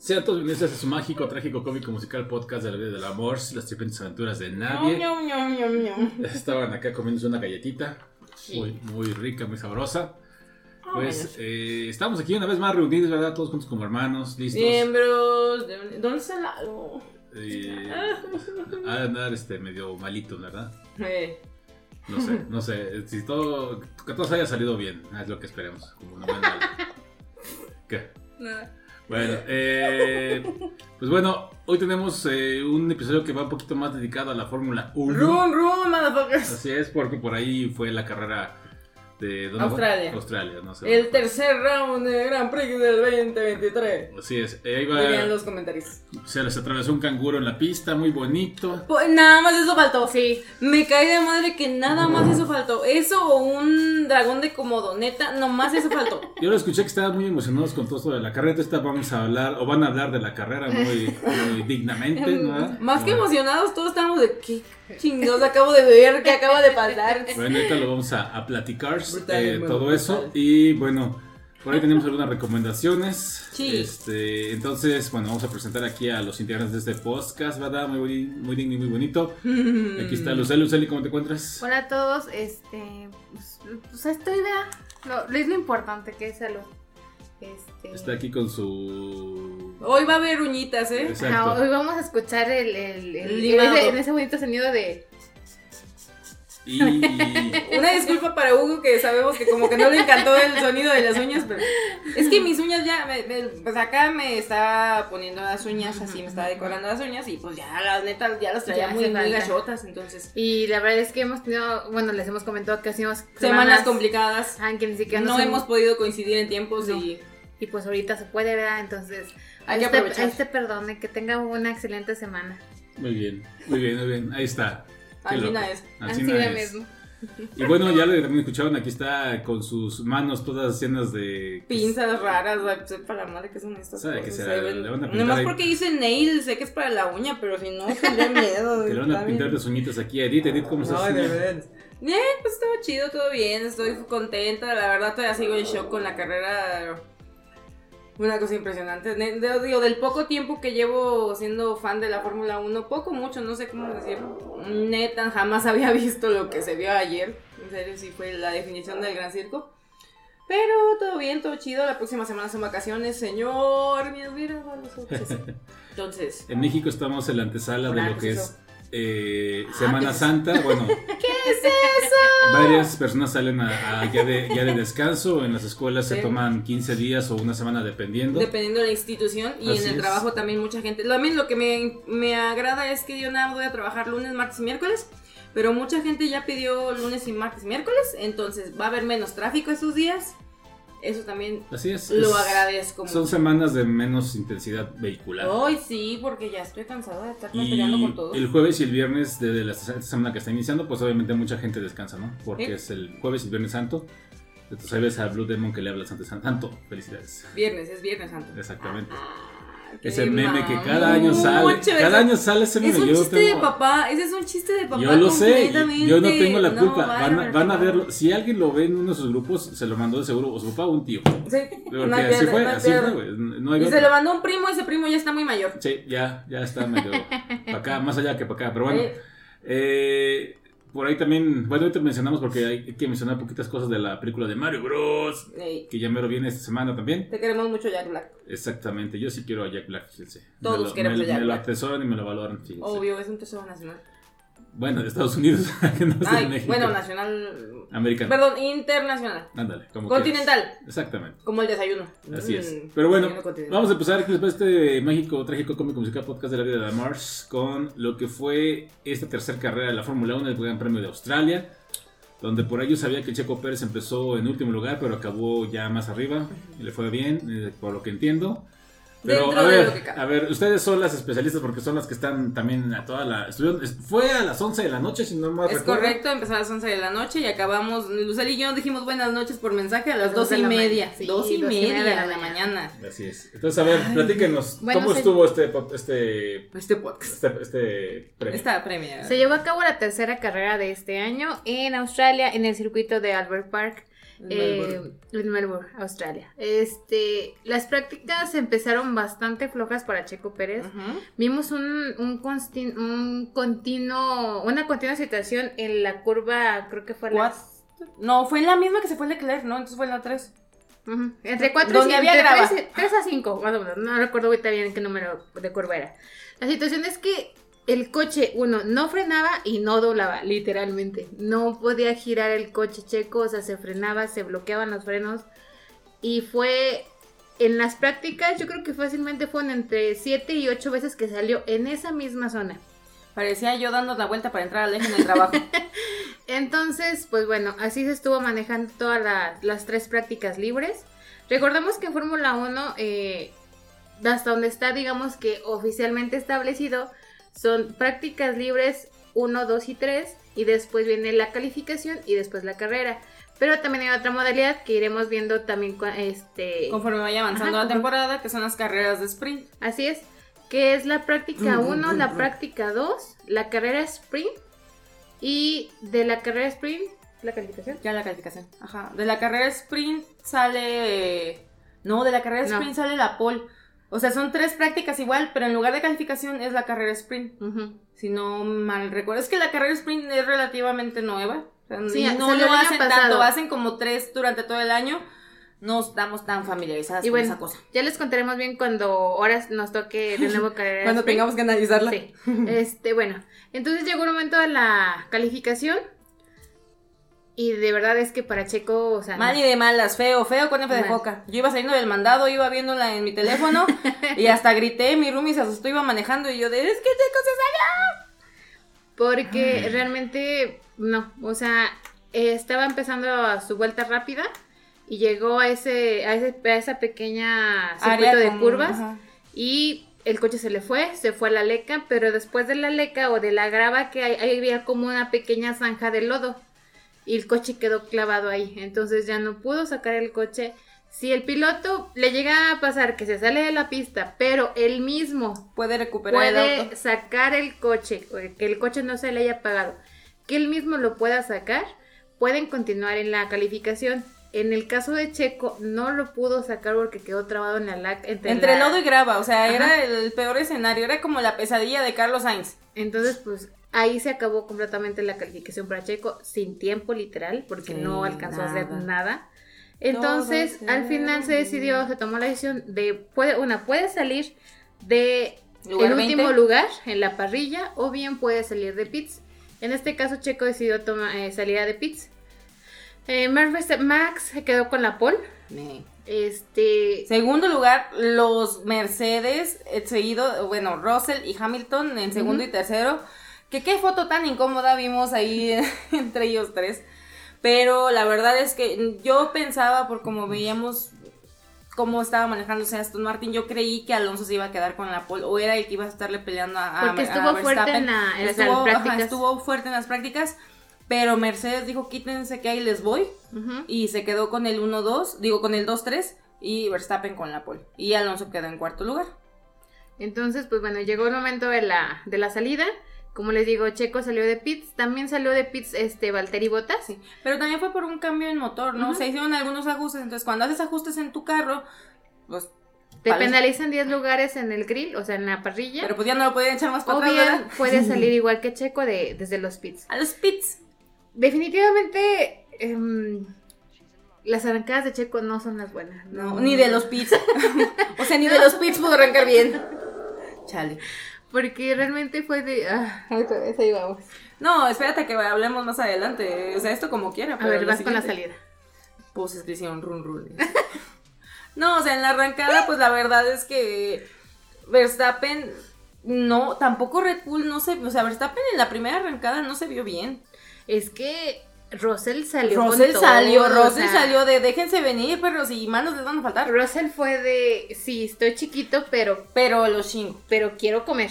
Sean todos bienvenidos a su mágico, trágico, cómico, musical podcast de la vida del amor, las diferentes aventuras de nadie. Estaban acá comiéndose una galletita, Sí. muy, muy rica, muy sabrosa. Ah, Pues eh, estamos aquí una vez más reunidos, ¿verdad? Todos juntos como hermanos, listos. Miembros. de- ¿Dónde está Lalo? Eh, a andar este, medio malito, ¿verdad? Eh, No sé, no sé. Si todo, que todo haya salido bien, es lo que esperemos. Como una buena- ¿Qué? Nada. Bueno, eh, pues bueno, hoy tenemos eh, un episodio que va un poquito más dedicado a la Fórmula 1. Run, run, motherfuckers. Así es, porque por ahí fue la carrera de ¿dónde fue? Australia. Australia, no sé. El tercer round de Grand Prix del 2023. Así es, ahí va- Dirían los comentarios. se les atravesó un canguro en la pista, muy bonito. Pues nada más eso faltó. Sí. Me cae de madre que nada más eso faltó. Eso o un dragón de comodo. Neta, nomás eso faltó. Yo lo escuché que estaban muy emocionados con todo esto de la carrera. Esta vamos a hablar, o van a hablar de la carrera muy, muy dignamente, ¿no? Más que emocionados, todos estamos de qué chingados acabo de ver, qué acaba de pasar. Bueno, ahorita lo vamos a, a platicar, Brutal, eh, bueno, todo brutal. eso. Y bueno, por ahí tenemos algunas recomendaciones. Sí. Este, entonces, bueno, vamos a presentar aquí a los integrantes de este podcast, ¿verdad? Muy, muy digno y muy bonito. Aquí está Luceli. Luceli, ¿cómo te encuentras? Hola a todos, este, pues, pues estoy de, lo, es lo importante que es salud. Este, Está aquí con su... Hoy va a haber uñitas, ¿eh? Ajá, hoy vamos a escuchar el, el, el- El ese, en ese bonito sonido de, Y... Una disculpa para Hugo que sabemos que como que no le encantó el sonido de las uñas, pero es que mis uñas ya, me, me- pues acá me estaba poniendo las uñas, así me estaba decorando las uñas y pues ya las neta ya las traía Ya muy, muy gachotas, entonces y la verdad es que hemos tenido, bueno, les hemos comentado que hacemos semanas complicadas, ah, que ni siquiera no hemos podido coincidir en tiempos No. y y pues ahorita se puede, ¿verdad? Entonces, Hay que este, aprovechar. este perdone, que tenga una excelente semana. Muy bien, muy bien, muy bien. Ahí está. Qué al loco. final es. De es. mismo. Y bueno, ya lo también escucharon, aquí está con sus manos todas llenas de... Pinzas raras, sepa la madre que son estas Sabe cosas. que se le van a pintar Nomás ahí. porque dice nail, sé que es para la uña, pero si no, tendría miedo. Que le van a pintar bien. las uñitas aquí a Edith. Edith, ¿cómo estás? Ay, de veras. Bien, pues estaba chido, todo bien, estoy contenta, la verdad todavía sigo en shock con la carrera. Una cosa impresionante. Ne- de- digo, del poco tiempo que llevo siendo fan de la Fórmula 1, poco, mucho, no sé cómo decirlo. Neta, jamás había visto lo que se vio ayer. En serio, sí fue la definición del gran circo. Pero todo bien, todo chido. La próxima semana son vacaciones, señor. Entonces, En México estamos en la antesala de lo ¿qué que es? Eh, Ah, Semana ¿qué es Santa. Bueno, ¿qué es eso? varias personas salen a, a ya, de, ya de descanso. En las escuelas se toman 15 días o una semana dependiendo. Dependiendo de la institución y Así en el es. trabajo también mucha gente. También lo que me, me agrada es que yo nada voy a trabajar lunes, martes y miércoles. Pero mucha gente ya pidió lunes y martes y miércoles. Entonces va a haber menos tráfico esos días. Eso también Así es. lo es- agradezco Son mucho. semanas de menos intensidad vehicular. Ay, sí, porque ya estoy cansada de estar peleando con todos. el jueves y el viernes de la semana que está iniciando, pues obviamente mucha gente descansa, ¿no? Porque es el jueves y el viernes santo. Entonces ahí ves a Blue Demon que le habla Santo Santo. Felicidades. Viernes, es Viernes Santo. Exactamente. Ah, Ese qué meme que cada año sale. Cada año sale ese meme. Es un yo chiste tengo- de papá, ese es un chiste de papá. Yo lo sé, yo no tengo la culpa. van, a, bárbaro. van a verlo. Si alguien lo ve en uno de sus grupos, se lo mandó de seguro o su papá o un tío. Sí, Porque no así pierde, fue, no así fue. No hay Y se lo mandó un primo, ese primo ya está muy mayor. Sí, ya, ya está medio para acá, más allá que para acá. Pero bueno, eh, por ahí también, bueno, ahorita mencionamos porque hay que mencionar poquitas cosas de la película de Mario Bros. ey, Que ya mero viene esta semana también. te queremos mucho, Jack Black. Exactamente, yo sí quiero a Jack Black, fíjense. Todos me lo, queremos me, a Jack me lo Black. atesoran y me lo valoran, fíjense. Obvio, es un tesoro nacional. Bueno, de Estados Unidos, que no es de Ay, México. bueno, nacional. Americano. Perdón, internacional. Ándale, como Continental. quieras. Exactamente. Como el desayuno. Así es. Mm, Pero bueno, vamos a empezar después de este México Trágico Cómico Musical Podcast de la vida de Mars con lo que fue esta tercera carrera de la Fórmula 1 del Gran Premio de Australia, donde por ello sabía que Checo Pérez empezó en último lugar, pero acabó ya más arriba y le fue bien, eh, por lo que entiendo. Pero Dentro a de ver, lo que cabe. a ver, ustedes son las especialistas porque son las que están también a toda la... estuvieron- es- fue a las 11 de la noche, si no más Es recuerdo. correcto, empezó a las 11 de la noche y acabamos. Lucel y yo dijimos buenas noches por mensaje a las Dos 12 de y la media. sí, dos y dos y media media de la mañana. Así es. Entonces, a ver, platíquenos, Bueno, ¿cómo se- estuvo este, este, Este podcast. este, este premio? Esta premia. Se llevó a cabo la tercera carrera de este año en Australia, en el circuito de Albert Park. En eh, Melbourne. en Melbourne, Australia. Este, las prácticas empezaron bastante flojas para Checo Pérez. Vimos un, un, continuo, una continua situación en la curva, creo que fue la... No, fue en la misma que se fue el Leclerc, ¿no? Entonces fue en la 3. Ujú, Entre 4 Donde y había entre grava. 3, a 5, más o menos. No recuerdo ahorita bien qué número de curva era. La situación es que el coche, uno, no frenaba y no doblaba, literalmente. No podía girar el coche checo, o sea, se frenaba, se bloqueaban los frenos. Y fue en las prácticas, yo creo que fácilmente fueron entre 7 y 8 veces que salió en esa misma zona. Parecía yo dando la vuelta para entrar al eje en el trabajo. Entonces, pues bueno, así se estuvo manejando todas la- las tres prácticas libres. Recordamos que en Fórmula 1, eh, hasta donde está, digamos que oficialmente establecido, son prácticas libres 1, 2 y 3, y después viene la calificación y después la carrera. Pero también hay otra modalidad que iremos viendo también, este, Conforme vaya avanzando Ajá, la temporada, que son las carreras de sprint. así es, que es la práctica Rum, rum, 1, rum, la práctica 2, la carrera sprint, y de la carrera sprint, la calificación. Ya la calificación. Ajá. De la carrera sprint sale. No, de la carrera No. sprint sale la pole. O sea, son tres prácticas igual, pero en lugar de calificación es la carrera sprint. Si no mal recuerdo. Es que la carrera sprint es relativamente nueva. O sea, Sí, no lo hacen pasado. tanto, hacen como tres durante todo el año. No estamos tan familiarizadas Y con esa cosa. ya les contaremos bien cuando ahora nos toque de nuevo carrera. Cuando sprint. tengamos que analizarla. Sí. Este, bueno, entonces llegó un momento de la calificación. Y de verdad es que para Checo, o sea, Mal y de malas, feo, feo con F de foca. Yo iba saliendo del mandado, iba viéndola en mi teléfono y hasta grité, mi roomie se asustó, iba manejando y yo de, es que Checo se porque realmente no, o sea, eh, estaba empezando a su vuelta rápida y llegó a ese a, ese, a esa pequeña salió. circuito de curvas ajá. y el coche se le fue, se fue a la leca, pero después de la leca o de la grava que hay, ahí había como una pequeña zanja de lodo y el coche quedó clavado ahí, entonces ya no pudo sacar el coche. Si el piloto le llega a pasar que se sale de la pista, pero él mismo Puede recuperar el auto. sacar el coche, que el coche no se le haya apagado, que él mismo lo pueda sacar, pueden continuar en la calificación. En el caso de Checo, no lo pudo sacar porque quedó trabado en la lac entre, Entre la- y grava, o sea, Ajá. era el peor escenario, era como la pesadilla de Carlos Sainz. Entonces, pues ahí se acabó completamente la calificación para Checo, sin tiempo literal, porque Sí, no alcanzó a hacer nada. Entonces, Todo al final se decidió, se tomó la decisión de, puede, una, puede salir de Lugar el 20. último lugar en la parrilla o bien puede salir de pits. En este caso, Checo decidió toma- eh, salir a de pits. Eh, Max se quedó con la pole. Este, Segundo lugar, los Mercedes, eh, seguido, bueno, Russell y Hamilton en segundo y tercero. Que qué foto tan incómoda vimos ahí entre ellos tres. Pero la verdad es que yo pensaba, por como veíamos cómo estaba manejándose Aston Martin, yo creí que Alonso se iba a quedar con la pole o era el que iba a estarle peleando a, a- Porque a estuvo fuerte Verstappen. en la- en las ajá, prácticas. estuvo fuerte en las prácticas. Pero Mercedes dijo, quítense que ahí les voy. Y se quedó con el 1-2, digo con el 2-3 y Verstappen con la pole. Y Alonso quedó en cuarto lugar. Entonces, pues bueno, llegó el momento de la, de la salida. Como les digo, Checo salió de pits. También salió de pits este Valtteri Bottas. Sí. Pero también fue por un cambio en motor, ¿no? Se hicieron algunos ajustes. Entonces, cuando haces ajustes en tu carro, pues. Te penalizan 10 lugares en el grill, o sea, en la parrilla. Pero pues ya no lo podían echar más para o bien puede salir igual que Checo de, desde los pits. A los pits. Definitivamente, em, las arrancadas de Checo no son las buenas. No, ni de los pits. o sea, ni de los pits pudo arrancar bien. Chale. Porque realmente fue de. Ah, vez ahí vamos. No, espérate que hablemos más adelante. O sea, esto como quiera. A ver, vas con la salida. poses que hicieron run run. no, o sea, en la arrancada, pues la verdad es que Verstappen no, tampoco Red Bull no se, o sea, Verstappen en la primera arrancada no se vio bien. Es que Russell salió. con Russell todo, salió, o Russell sea, salió de déjense venir, perros, y manos les van a faltar. Russell fue de. Sí, estoy chiquito, pero, Pero los chingo. pero quiero comer.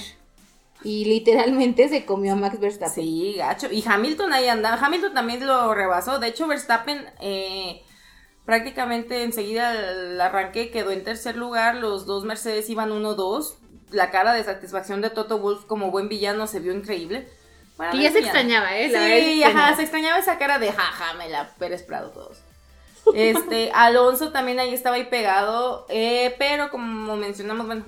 Y literalmente se comió a Max Verstappen. Sí, gacho. Y Hamilton ahí andaba. Hamilton también lo rebasó. De hecho, Verstappen eh, prácticamente enseguida el arranque quedó en tercer lugar. Los dos Mercedes iban 1-2. La cara de satisfacción de Toto Wolf como buen villano se vio increíble. Bueno, Que ya se extrañaba, ¿eh? Sí, ajá, se extrañaba esa cara de jaja, me la Pérez Prado todos. Este, Alonso también ahí estaba ahí pegado, eh, pero como mencionamos, bueno,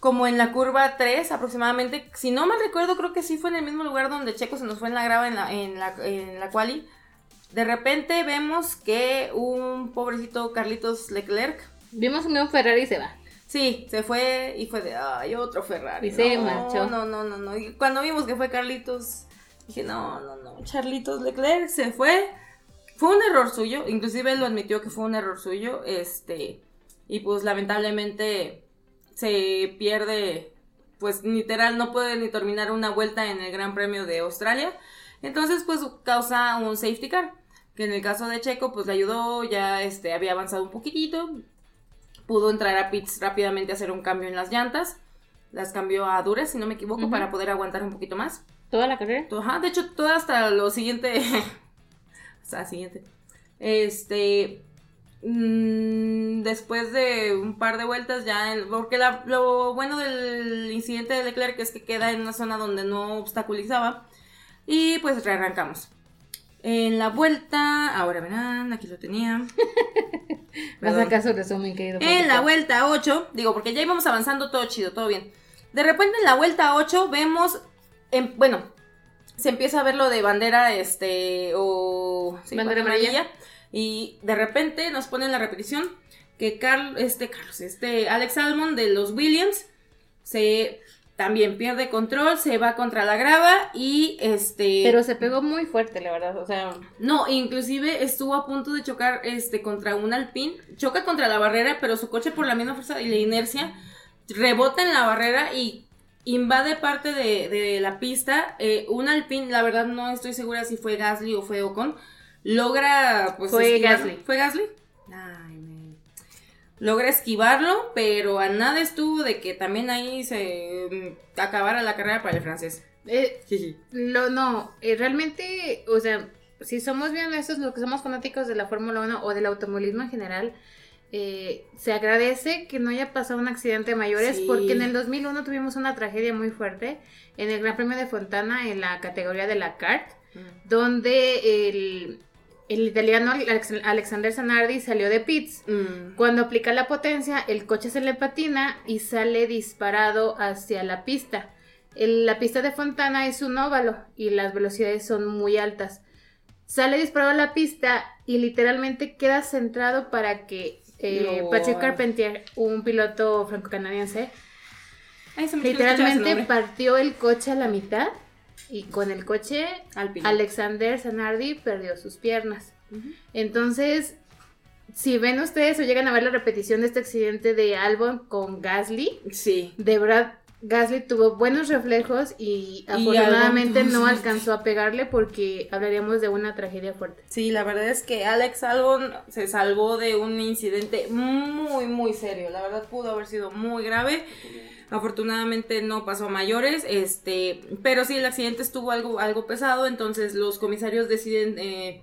como en la curva 3 aproximadamente, si no mal recuerdo, creo que sí fue en el mismo lugar donde Checo se nos fue en la grava en la, en la, en la quali. De repente vemos que un pobrecito Carlitos Leclerc Vimos un nuevo Ferrari y se va. Sí, se fue y fue de, ay, otro Ferrari. Y se no, marchó. No, no, no, no. Y cuando vimos que fue Carlitos, dije, no, no, no, Charlitos Leclerc se fue. Fue un error suyo, inclusive él lo admitió que fue un error suyo, este, y pues lamentablemente se pierde, pues literal no puede ni terminar una vuelta en el Gran Premio de Australia. Entonces, pues causa un safety car, que en el caso de Checo, pues le ayudó, ya este, había avanzado un poquitito, pudo entrar a pits rápidamente a hacer un cambio en las llantas. Las cambió a duras, si no me equivoco, para poder aguantar un poquito más. Toda la carrera. Ajá, de hecho, todo hasta lo siguiente. hasta siguiente. Este. mm, después de un par de vueltas, ya. en- porque la- lo bueno del incidente de Leclerc es que queda en una zona donde no obstaculizaba. Y pues rearrancamos. En la vuelta. Ahora verán, aquí lo tenía. Vas Perdón. a caso resumen, querido. En la vuelta 8, digo, porque ya íbamos avanzando todo chido, todo bien. De repente en la vuelta 8 vemos, en- bueno, se empieza a ver lo de bandera, este, o... sí, Bandera amarilla. Y de repente nos ponen la repetición que Carl, este, Carlos, este, Alex Salmon de los Williams se también pierde control, se va contra la grava y este... Pero se pegó muy fuerte, la verdad. O sea, No, inclusive estuvo a punto de chocar este contra un alpín, choca contra la barrera, pero su coche por la misma fuerza y la inercia rebota en la barrera y invade parte de, de la pista. Eh, un alpín, la verdad no estoy segura si fue Gasly o fue Ocon, logra pues Fue. Gasly. ¿Fue Gasly? Man. Logra esquivarlo, pero a nada estuvo de que también ahí se mm, acabara la carrera para el francés. eh, Lo, no, eh, realmente, o sea, si somos bien honestos, los que somos fanáticos de la Fórmula 1 o del automovilismo en general, eh, se agradece que no haya pasado un accidente a mayores, Sí. porque en el 2001 tuvimos una tragedia muy fuerte en el Gran Premio de Fontana en la categoría de la kart, Mm. donde el, el italiano Alex- Alexander Zanardi salió de pits. Mm. Cuando aplica la potencia, el coche se le patina y sale disparado hacia la pista. El- la pista de Fontana es un óvalo y las velocidades son muy altas. Sale disparado a la pista y literalmente queda centrado para que eh. Patrick Carpentier, un piloto franco-canadiense, Ay, literalmente partió el coche a la mitad y con el coche Alpine. Alexander Zanardi perdió sus piernas. Entonces, si ven ustedes o llegan a ver la repetición de este accidente de Albon con Gasly, Sí. de verdad Gasly tuvo buenos reflejos y, Y afortunadamente Albon no alcanzó a pegarle porque hablaríamos de una tragedia fuerte. Sí, la verdad es que Alex Albon se salvó de un incidente muy, muy serio. La verdad pudo haber sido muy grave. Afortunadamente no pasó a mayores, este, pero sí el accidente estuvo algo, algo pesado, entonces los comisarios deciden, eh,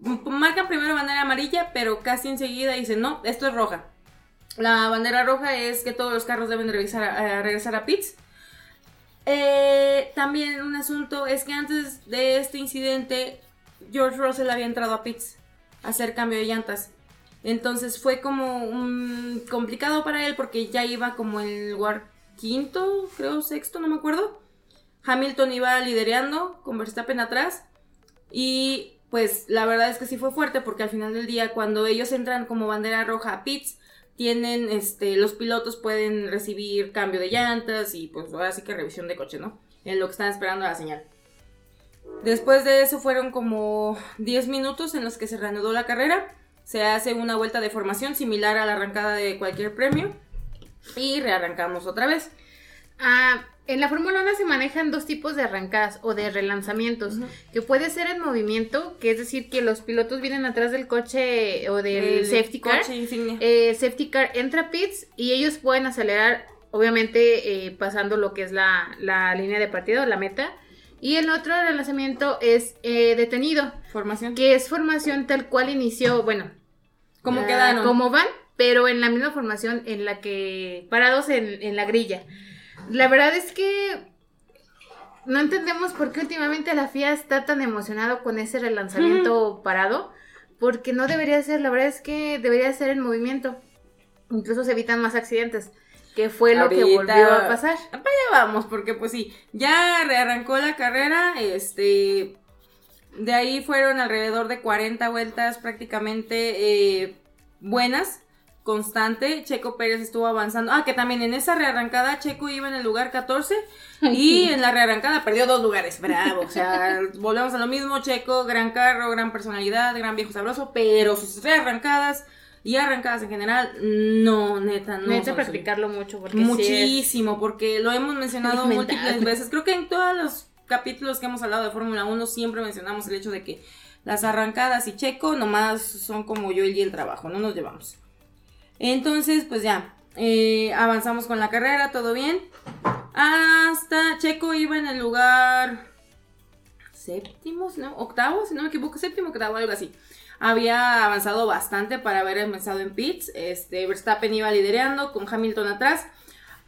marcan primero bandera amarilla, pero casi enseguida dicen, no, esto es roja. La bandera roja es que todos los carros deben revisar a- a regresar a pits. Eh, también un asunto es que antes de este incidente, George Russell había entrado a pits a hacer cambio de llantas. Entonces fue como complicado para él porque ya iba como el lugar quinto, creo sexto, no me acuerdo. Hamilton iba liderando con Verstappen atrás. Y pues la verdad es que sí fue fuerte porque al final del día cuando ellos entran como bandera roja a pits, tienen, este, los pilotos pueden recibir cambio de llantas y pues ahora sí que revisión de coche, ¿no? En lo que están esperando la señal. Después de eso fueron como 10 minutos en los que se reanudó la carrera. Se hace una vuelta de formación similar a la arrancada de cualquier premio. Y rearrancamos otra vez. Ah, en la Fórmula 1 se manejan dos tipos de arrancadas o de relanzamientos, que puede ser en movimiento, que es decir, que los pilotos vienen atrás del coche o del El safety car. Eh, safety car entra pits y ellos pueden acelerar, obviamente eh, pasando lo que es la, la línea de partido, la meta. Y el otro relanzamiento es eh, detenido, Formación. que es formación tal cual inició, bueno, ¿Cómo ah, quedaron? Como van, pero en la misma formación en la que parados en, en la grilla. La verdad es que no entendemos por qué últimamente la FIA está tan emocionado con ese relanzamiento parado, porque no debería ser, la verdad es que debería ser en movimiento. Incluso se evitan más accidentes, que fue lo que volvió a pasar. Para allá vamos, porque pues sí, ya rearrancó la carrera, este, de ahí fueron alrededor de 40 vueltas prácticamente eh, buenas, constante, Checo Pérez estuvo avanzando, ah, que también en esa rearrancada Checo iba en el lugar 14 y en la rearrancada perdió dos lugares, bravo, o sea, volvemos a lo mismo, Checo, gran carro, gran personalidad, gran viejo sabroso, pero sus rearrancadas y arrancadas en general, no, neta, no. Necesito practicarlo mucho porque sí Muchísimo, porque lo hemos mencionado Mental. múltiples veces. Creo que en todos los capítulos que hemos hablado de Fórmula 1 siempre mencionamos el hecho de que las arrancadas y Checo nomás son como yo y el trabajo, no nos llevamos. Entonces, pues ya, eh, avanzamos con la carrera, todo bien. Hasta Checo iba en el lugar séptimo, ¿no? Octavo, si no me equivoco, séptimo, octavo, algo así. Había avanzado bastante para haber empezado en pits. Este, Verstappen iba liderando con Hamilton atrás.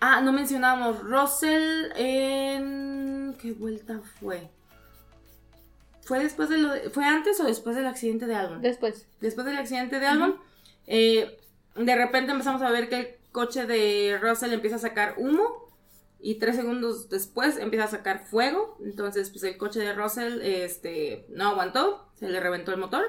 Ah, no mencionamos Russell en ¿qué vuelta fue? ¿Fue después de lo de- fue antes o después del accidente de Albon? Después. después del accidente de Albon, eh, de repente empezamos a ver que el coche de Russell empieza a sacar humo y tres segundos después empieza a sacar fuego. Entonces, pues el coche de Russell este, no aguantó, se le reventó el motor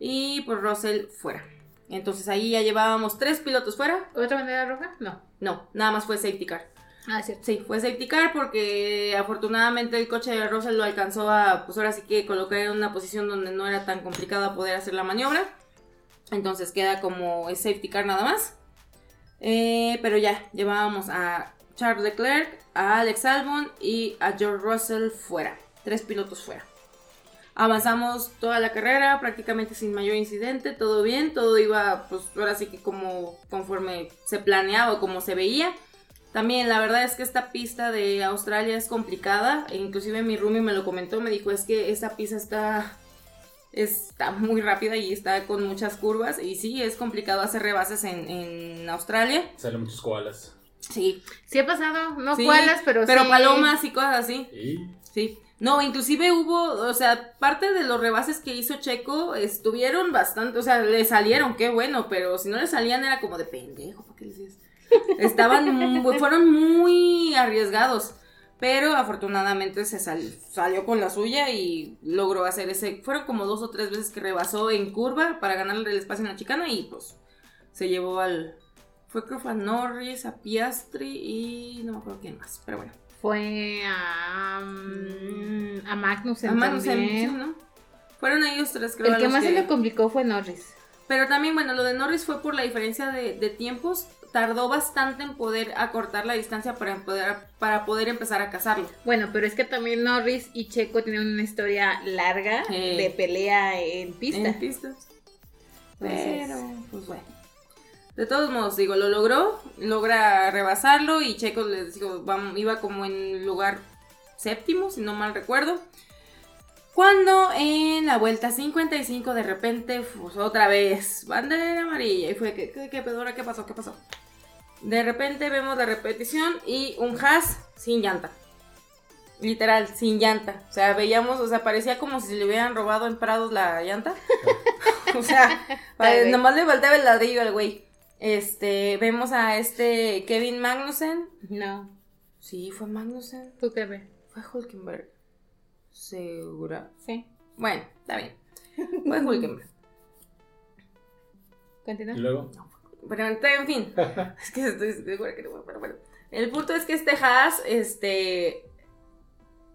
y pues Russell fuera. Entonces ahí ya llevábamos tres pilotos fuera. ¿Otra bandera roja? No. No, nada más fue safety car. Ah, cierto. Sí, fue safety car porque afortunadamente el coche de Russell lo alcanzó a, pues ahora sí que colocar en una posición donde no era tan complicado poder hacer la maniobra. Entonces queda como safety car nada más. Eh, pero ya, llevábamos a Charles Leclerc, a Alex Albon y a George Russell fuera. Tres pilotos fuera. Avanzamos toda la carrera prácticamente sin mayor incidente, todo bien, todo iba pues ahora sí que como conforme se planeaba o como se veía. También la verdad es que esta pista de Australia es complicada, e inclusive mi roomie me lo comentó, me dijo es que esta pista está está muy rápida y está con muchas curvas y sí, es complicado hacer rebases en, en Australia. Salen muchos koalas. Sí, Sí ha pasado, no sí, cualas, pero pero sí. palomas y cosas así. Y Sí. No, inclusive hubo, o sea, parte de los rebases que hizo Checo estuvieron bastante, o sea, le salieron, qué bueno, pero si no le salían era como de pendejo, ¿para qué? Estaban, fueron muy arriesgados, pero afortunadamente se sal- salió con la suya y logró hacer ese, fueron como dos o tres veces que rebasó en curva para ganarle el espacio en la chicana y pues se llevó al, fue creo a Norris, a Piastri y no me acuerdo quién más, pero bueno. Fue a, mm, a Magnussen A Magnussen, ¿no? Fueron ellos tres, creo. El que más se le complicó fue Norris. Pero también, bueno, lo de Norris fue por la diferencia de, de tiempos. Tardó bastante en poder acortar la distancia para poder, para poder empezar a cazarlo. Bueno, pero es que también Norris y Checo tienen una historia larga Eh. de pelea en pista. En pistas. Entonces- Pero, pues bueno. De todos modos, digo, lo logró, logra rebasarlo y Checo, les digo, iba como en lugar séptimo, si no mal recuerdo. Cuando en la vuelta 55 de repente, pues otra vez, bandera amarilla. Y fue, ¿qué, qué, qué pedo? ¿Ahora ¿Qué pasó? ¿Qué pasó? De repente vemos la repetición y un Haas sin llanta. Literal, sin llanta. O sea, veíamos, o sea, parecía como si le hubieran robado en Prados la llanta. o sea, nomás le faltaba el ladrillo al güey. Este, vemos a este Kevin Magnussen. No, Sí, fue Magnussen. tú qué ves. Fue Hulkenberg. ¿Segura? Sí, Bueno, está bien. Fue Hulkenberg. continúa. y luego. Pero en fin, es que estoy segura que no, pero bueno. El punto es que este Haas, este,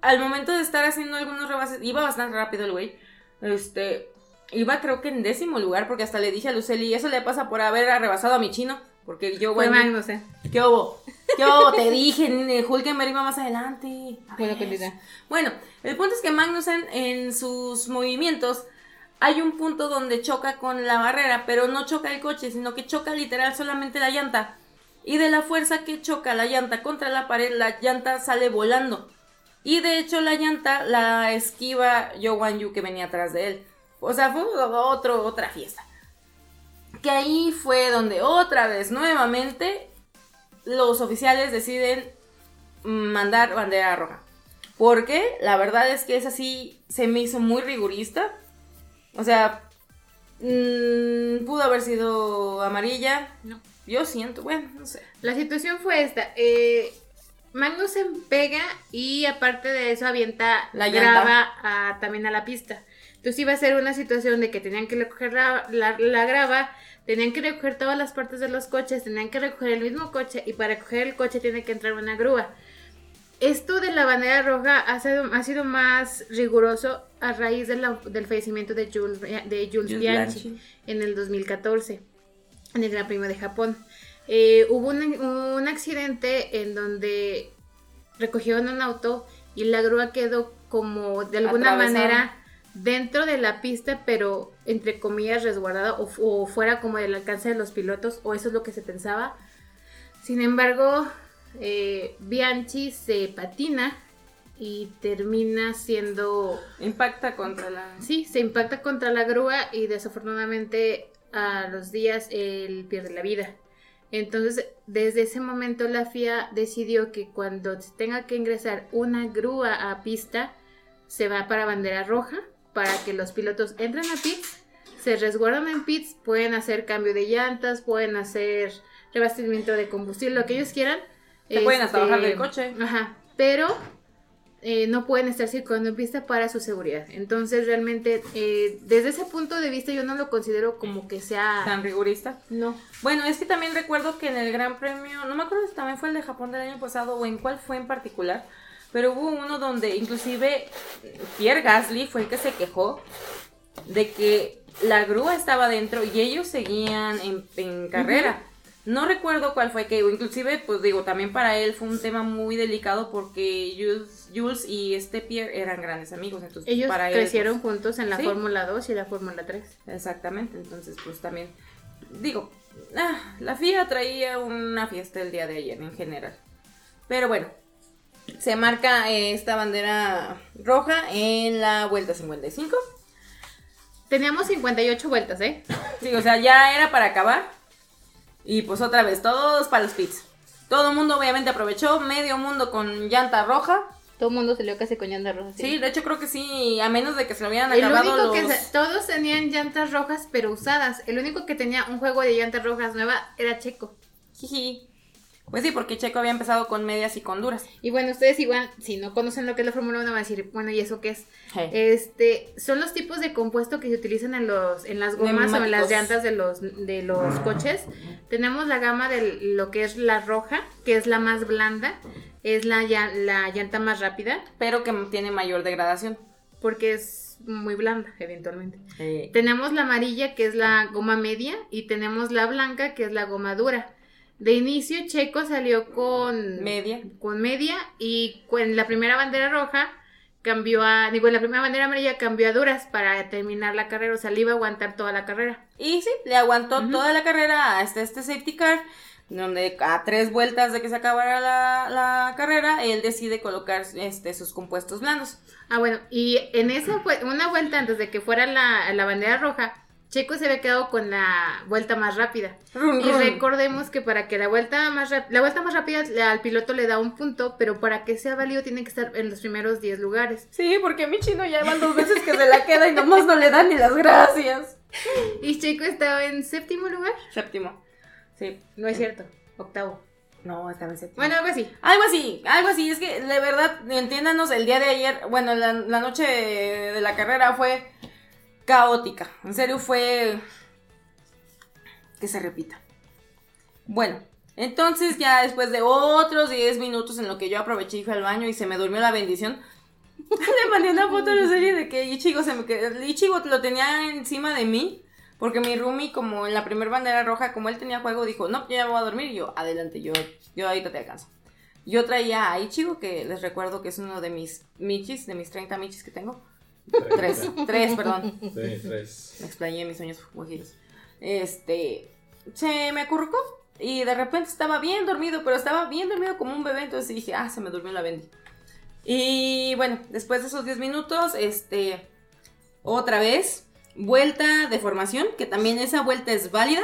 al momento de estar haciendo algunos rebases, iba bastante rápido el güey. Este, iba creo que en décimo lugar, porque hasta le dije a Luceli, eso le pasa por haber rebasado a mi chino, porque yo, güey, Magnussen. ¿qué hubo? ¿Qué hubo? Te dije, Hulkenberg iba más adelante. Bueno. Bueno, el punto es que Magnussen en sus movimientos hay un punto donde choca con la barrera, pero no choca el coche, sino que choca literal solamente la llanta. Y de la fuerza que choca la llanta contra la pared, la llanta sale volando. Y de hecho la llanta la esquiva Yo Wan Yu que venía atrás de él. O sea, fue otro, otra fiesta. Que ahí fue donde otra vez, nuevamente, los oficiales deciden mandar bandera roja. Porque la verdad es que esa sí se me hizo muy rigurista. O sea, Mm, pudo haber sido amarilla. No. Yo siento, bueno, no sé. La situación fue esta. Eh, Magnussen pega y aparte de eso avienta La grava a- también a la pista. Entonces iba a ser una situación de que tenían que recoger la, la- la grava, tenían que recoger todas las partes de los coches, tenían que recoger el mismo coche y para recoger el coche tiene que entrar una grúa. Esto de la bandera roja ha sido, ha sido más riguroso a raíz de la- del fallecimiento de Jules, de Jules Jules Bianchi en el 2014, en el Gran Premio de Japón. Eh, hubo un, un accidente en donde recogieron un auto y la grúa quedó como de alguna manera dentro de la pista, pero entre comillas resguardada o, fu- o fuera como del alcance de los pilotos, o eso es lo que se pensaba. Sin embargo, eh, Bianchi se patina y termina siendo Impacta contra la. Sí, se impacta contra la grúa y desafortunadamente a los días él pierde la vida. Entonces, desde ese momento la FIA decidió que cuando tenga que ingresar una grúa a pista, se va para bandera roja, para que los pilotos entren a pits, se resguardan en pits, pueden hacer cambio de llantas, pueden hacer rebastimiento de combustible, lo que ellos quieran. Se pueden hasta Este, bajar del coche. Ajá, pero eh, no pueden estar circulando en pista para su seguridad. Entonces, realmente, eh, desde ese punto de vista, yo no lo considero como que sea. Tan rigurista. No. Bueno, es que también recuerdo que en el Gran Premio, no me acuerdo si también fue el de Japón del año pasado o en cuál fue en particular, pero hubo uno donde inclusive Pierre Gasly fue el que se quejó de que la grúa estaba dentro y ellos seguían en, en carrera. No recuerdo cuál fue que, inclusive, pues digo, también para él fue un tema muy delicado porque Jules, Jules y este Pierre eran grandes amigos. Entonces, Ellos para él, crecieron pues, juntos en la sí. Fórmula 2 y la Fórmula 3. Exactamente, entonces pues también digo, ah, la FIA traía una fiesta el día de ayer en general. Pero bueno, se marca eh, esta bandera roja en la vuelta 55. Teníamos 58 vueltas, ¿eh? Digo, o sea, ya era para acabar. Y pues otra vez, todos para los pits. Todo el mundo obviamente aprovechó, medio mundo con llanta roja. Todo el mundo salió casi con llantas rojas. Sí, de hecho creo que sí, a menos de que se lo hubieran El acabado único que los... se- todos tenían llantas rojas, pero usadas. El único que tenía un juego de llantas rojas nueva era Checo. Jiji. Pues sí, porque Checo había empezado con medias y con duras. Y bueno, ustedes igual, si no conocen lo que es la Fórmula 1, van a decir, bueno, ¿y eso qué es? Hey. Este, son los tipos de compuesto que se utilizan en los, en las gomas o en las llantas de los, de los coches. Tenemos la gama de lo que es la roja, que es la más blanda, es la, la llanta más rápida, pero que tiene mayor degradación. porque es muy blanda, eventualmente. Tenemos la amarilla, que es la goma media, y tenemos la blanca, que es la goma dura. De inicio, Checo salió con media. con media y en la primera bandera roja cambió a, digo, en la primera bandera amarilla cambió a duras para terminar la carrera, o sea, le iba a aguantar toda la carrera. Y sí, le aguantó toda la carrera hasta este safety car, donde a tres vueltas de que se acabara la, la carrera, él decide colocar este, sus compuestos blandos. Ah, bueno, y en esa una vuelta antes de que fuera la, la bandera roja, Checo se había quedado con la vuelta más rápida. Y recordemos que para que la vuelta más la vuelta más rápida al piloto le da un punto, pero para que sea válido tiene que estar en los primeros 10 lugares. Sí, porque a mi chino ya van dos veces que se la queda y nomás no le dan ni las gracias. Y Checo estaba en séptimo lugar. Séptimo. Sí. No es cierto, octavo. No, estaba en séptimo. Bueno, algo así. Algo así, algo así. Es que, de verdad, entiéndanos, el día de ayer, bueno, la, la noche de la carrera fue caótica. En serio, fue. Que se repita. Bueno, entonces ya después de otros 10 minutos en lo que yo aproveché y fui al baño y se me durmió la bendición, le mandé una foto a la serie de que Ichigo se me quedó. Ichigo lo tenía encima de mí. Porque mi roomie, como en la primera bandera roja, como él tenía juego, dijo, no, yo ya voy a dormir. Y yo, adelante, yo, yo ahorita te alcanzo. Yo traía a Ichigo, que les recuerdo que es uno de mis michis, de mis 30 michis que tengo. Tres, tres, perdón. Sí, tres. Me explayé mis sueños guajiros. Este, se me acurrucó y de repente estaba bien dormido, pero estaba bien dormido como un bebé, entonces dije, ah, se me durmió la bendi. Y bueno, después de esos 10 minutos, este, otra vez, vuelta de formación, que también esa vuelta es válida.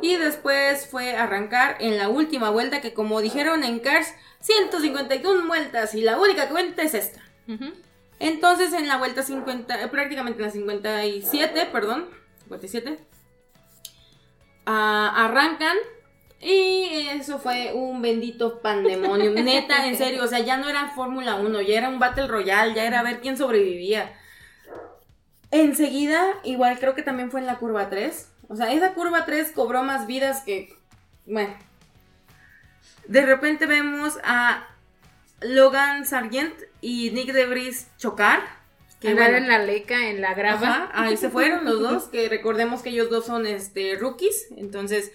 Y después fue arrancar en la última vuelta, que como dijeron en Cars, 151 vueltas y la única que cuenta es esta. Entonces en la vuelta 50, eh, prácticamente en la 57, perdón, 57. Ah, arrancan y eso fue un bendito pandemonium. Neta, en serio, o sea, ya no era Fórmula 1, ya era un Battle Royale, ya era ver quién sobrevivía. Enseguida, igual creo que también fue en la curva 3. O sea, esa curva 3 cobró más vidas que. Bueno. De repente vemos a Logan Sargent y Nick Debris chocar. Que en la leca, en la grava. ahí se fueron los dos, que recordemos que ellos dos son este rookies. Entonces,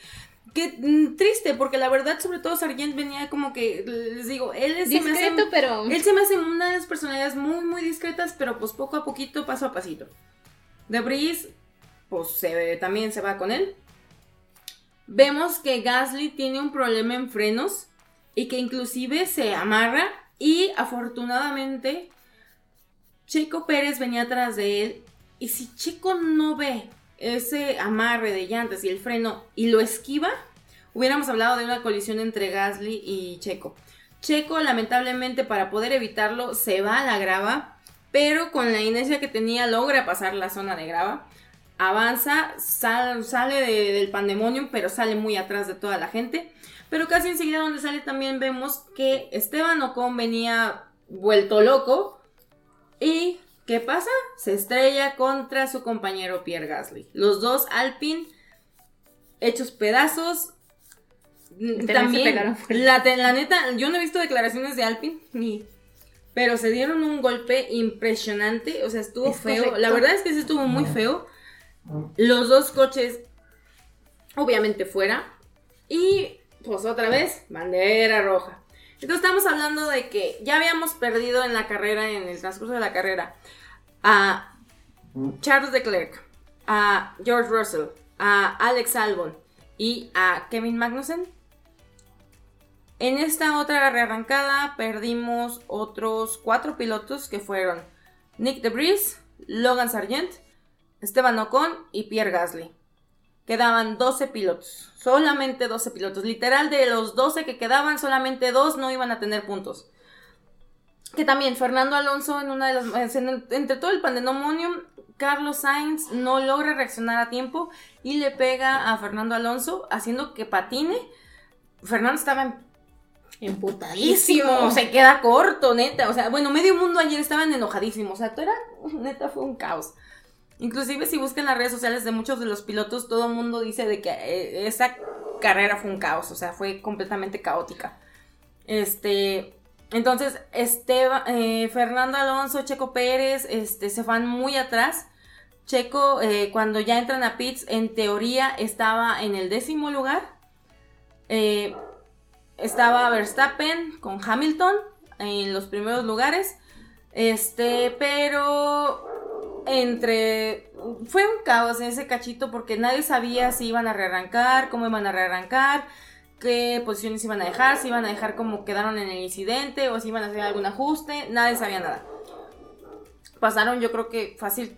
Qué mm, triste, porque la verdad, sobre todo Sargent venía como que, les digo, él es discreto, pero él se me hace una de las personalidades muy, muy discretas, pero pues poco a poquito, paso a pasito. Debris, pues se, también se va con él. Vemos que Gasly tiene un problema en frenos y que inclusive se amarra y afortunadamente Checo Pérez venía atrás de él y si Checo no ve ese amarre de llantas y el freno y lo esquiva, hubiéramos hablado de una colisión entre Gasly y Checo. Checo, lamentablemente, para poder evitarlo, se va a la grava, pero con la inercia que tenía logra pasar la zona de grava. Avanza, sale del pandemonium, pero sale muy atrás de toda la gente. Pero casi enseguida donde sale también vemos que Esteban Ocon venía vuelto loco y ¿Qué pasa? Se estrella contra su compañero Pierre Gasly. Los dos Alpine hechos pedazos. También, la, la, neta, yo no he visto declaraciones de Alpine, ni, pero se dieron un golpe impresionante, o sea, estuvo feo. La verdad es que sí estuvo muy feo. Los dos coches, obviamente fuera. Y pues otra vez, bandera roja. Entonces estamos hablando de que ya habíamos perdido en la carrera, en el transcurso de la carrera, a Charles Leclerc, a George Russell, a Alex Albon y a Kevin Magnussen. En esta otra rearrancada perdimos otros cuatro pilotos que fueron Nick DeBris, Logan Sargent, Esteban Ocon y Pierre Gasly. Quedaban 12 pilotos, solamente 12 pilotos. Literal, de los 12 que quedaban, solamente dos no iban a tener puntos. Que también Fernando Alonso en una de las... entre todo el pandemonium, Carlos Sainz no logra reaccionar a tiempo y le pega a Fernando Alonso haciendo que patine. Fernando estaba emputadísimo, se queda corto, neta. O sea, bueno, medio mundo ayer estaban enojadísimos. O sea, todo era, neta, fue un caos. Inclusive si buscan las redes sociales de muchos de los pilotos, todo el mundo dice de que eh, esa carrera fue un caos, o sea, fue completamente caótica. Este, entonces, Esteban, eh, Fernando Alonso, Checo Pérez, este, se van muy atrás. Checo, eh, cuando ya entran a pits, en teoría estaba en el décimo lugar. estaba Verstappen con Hamilton en los primeros lugares. Este, pero entre... Fue un caos ese cachito porque nadie sabía si iban a rearrancar, cómo iban a rearrancar, qué posiciones iban a dejar, si iban a dejar como quedaron en el incidente o si iban a hacer algún ajuste, nadie sabía nada. Pasaron yo creo que fácil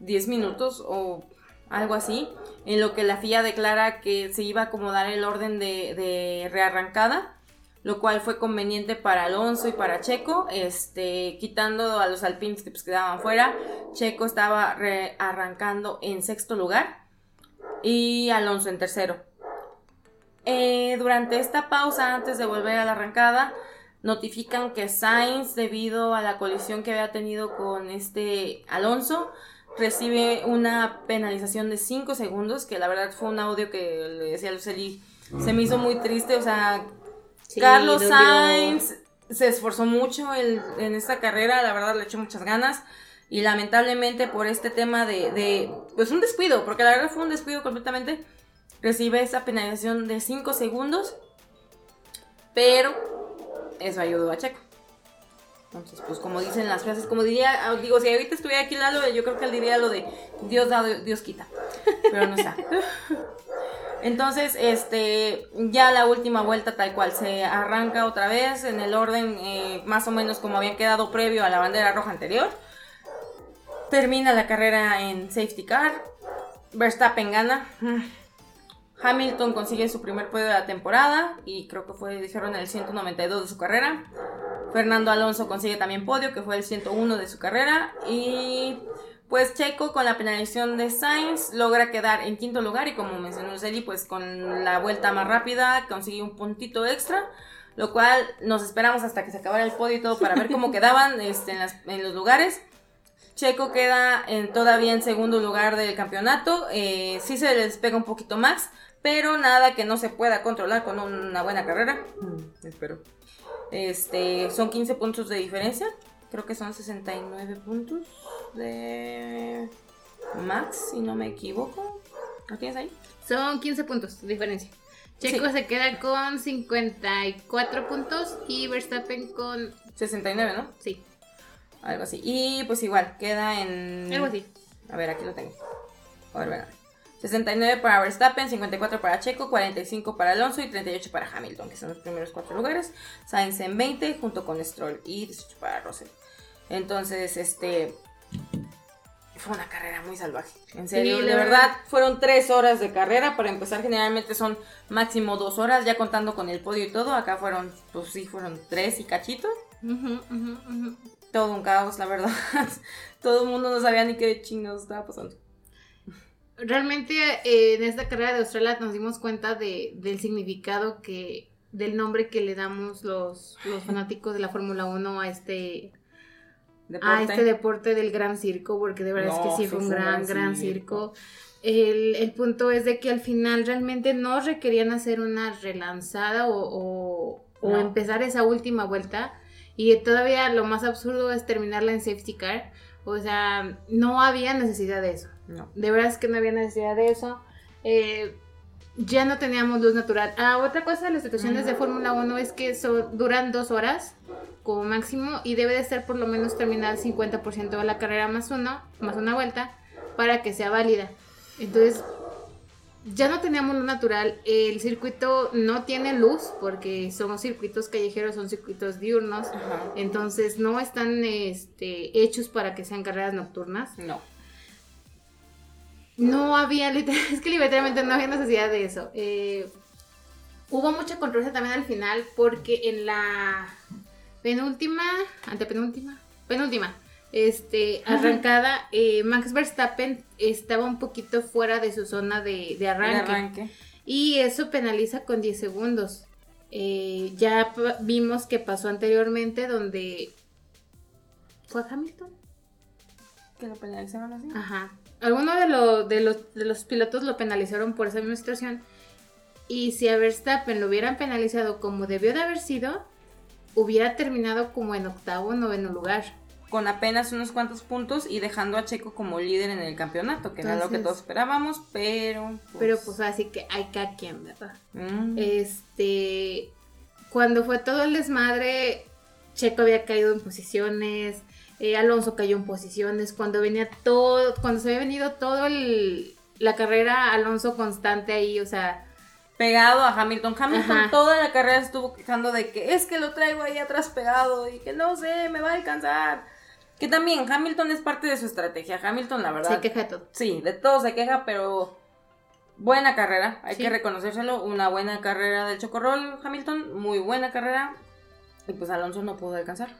10 minutos o algo así, en lo que la FIA declara que se iba a acomodar el orden de, de rearrancada lo cual fue conveniente para Alonso y para Checo, este, quitando a los alpines que pues, quedaban fuera. Checo estaba arrancando en sexto lugar y Alonso en tercero. Eh, durante esta pausa, antes de volver a la arrancada, notifican que Sainz, debido a la colisión que había tenido con este Alonso, recibe una penalización de 5 segundos, que la verdad fue un audio que le decía a Lucely, se me hizo muy triste, o sea, Carlos Sainz se esforzó mucho en esta carrera, la verdad le echó muchas ganas. Y lamentablemente por este tema de, pues un descuido, porque la verdad fue un descuido completamente, recibe esa penalización de 5 segundos. Pero eso ayudó a Checo. Entonces, pues como dicen las frases, como diría, digo, si ahorita estuviera aquí Lalo, yo creo que él diría lo de Dios da, Dios quita. Pero no está. Entonces, este, ya la última vuelta tal cual se arranca otra vez en el orden eh, más o menos como había quedado previo a la bandera roja anterior. Termina la carrera en safety car. Verstappen gana. Hamilton consigue su primer podio de la temporada y creo que fue, dijeron, el 192 de su carrera. Fernando Alonso consigue también podio, que fue el 101 de su carrera. Y Pues Checo con la penalización de Sainz logra quedar en quinto lugar y como mencionó Celi, pues con la vuelta más rápida consiguió un puntito extra, lo cual nos esperamos hasta que se acabara el podio y todo para ver cómo quedaban este, en, las- en los lugares. Checo queda en, todavía en segundo lugar del campeonato, eh, sí se les pega un poquito Max, pero nada que no se pueda controlar con una buena carrera. Mm, espero. Este, son 15 puntos de diferencia. Creo que son 69 puntos de Max, si no me equivoco. ¿Lo tienes ahí? Son 15 puntos de diferencia. Checo Sí. se queda con 54 puntos y Verstappen con... 69, ¿no? Sí, Algo así. Y pues igual, queda en... algo así. A ver, aquí lo tengo. A ver, ven a ver. 69 para Verstappen, 54 para Checo, 45 para Alonso y 38 para Hamilton, que son los primeros cuatro lugares. Sainz en 20 junto con Stroll y 18 para Russell. Entonces, este fue una carrera muy salvaje. En serio, Sí, de verdad, verdad. fueron tres horas de carrera. Para empezar, generalmente son máximo dos horas, ya contando con el podio y todo. Acá fueron, pues sí, fueron tres y cachito. Ujú, ujú, ujú. Todo un caos, la verdad. todo el mundo no sabía ni qué chingados estaba pasando. Realmente eh, en esta carrera de Australia nos dimos cuenta de, del significado que, del nombre que le damos los, los fanáticos de la Fórmula 1 a este, a este deporte del gran circo, porque de verdad es que sí fue un gran, gran circo. circo. El, el punto es de que al final realmente no requerían hacer una relanzada o, o- empezar esa última vuelta. Y todavía lo más absurdo es terminarla en safety car. O sea, no había necesidad de eso. No. De verdad es que no había necesidad de eso. Eh, ya no teníamos luz natural. Ah, otra cosa de las situaciones de Fórmula 1 es que so- duran dos horas como máximo y debe de ser por lo menos terminar el 50% de la carrera más uno, más una vuelta, para que sea válida. Entonces, ya no teníamos luz natural. El circuito no tiene luz porque son circuitos callejeros, son circuitos diurnos. Ajá. Entonces no están este, hechos para que sean carreras nocturnas. No. No había, literal- es que literalmente no había necesidad de eso. Eh, hubo mucha controversia también al final porque en la penúltima, antepenúltima, penúltima, este, arrancada, eh, Max Verstappen estaba un poquito fuera de su zona de, arranque. arranque. Y eso penaliza con 10 segundos. Eh, ya vimos que pasó anteriormente donde... ¿Fue Hamilton? Que lo penalizaron así. Ajá. Algunos de, lo- de, los, de los pilotos lo penalizaron por esa misma situación. Y si a Verstappen lo hubieran penalizado como debió de haber sido, hubiera terminado como en octavo o noveno lugar. Con apenas unos cuantos puntos y dejando a Checo como líder en el campeonato, que era lo que Entonces- todos esperábamos, pero. pues, Pero pues así que hay cada quien, ¿verdad? mm, Este, cuando fue todo el desmadre, Checo había caído en posiciones, eh, Alonso cayó en posiciones, cuando venía todo, cuando se había venido todo el, la carrera, Alonso constante ahí, o sea, pegado a Hamilton. Hamilton Ajá. toda la carrera estuvo quejando de que es que lo traigo ahí atrás pegado y que no sé, me va a alcanzar. Que también Hamilton es parte de su estrategia. Hamilton, la verdad. se queja de todo. Sí, de todo se queja, pero buena carrera, hay Sí. que reconocérselo, una buena carrera del Chocorrol Hamilton, muy buena carrera. Y pues Alonso no pudo alcanzar.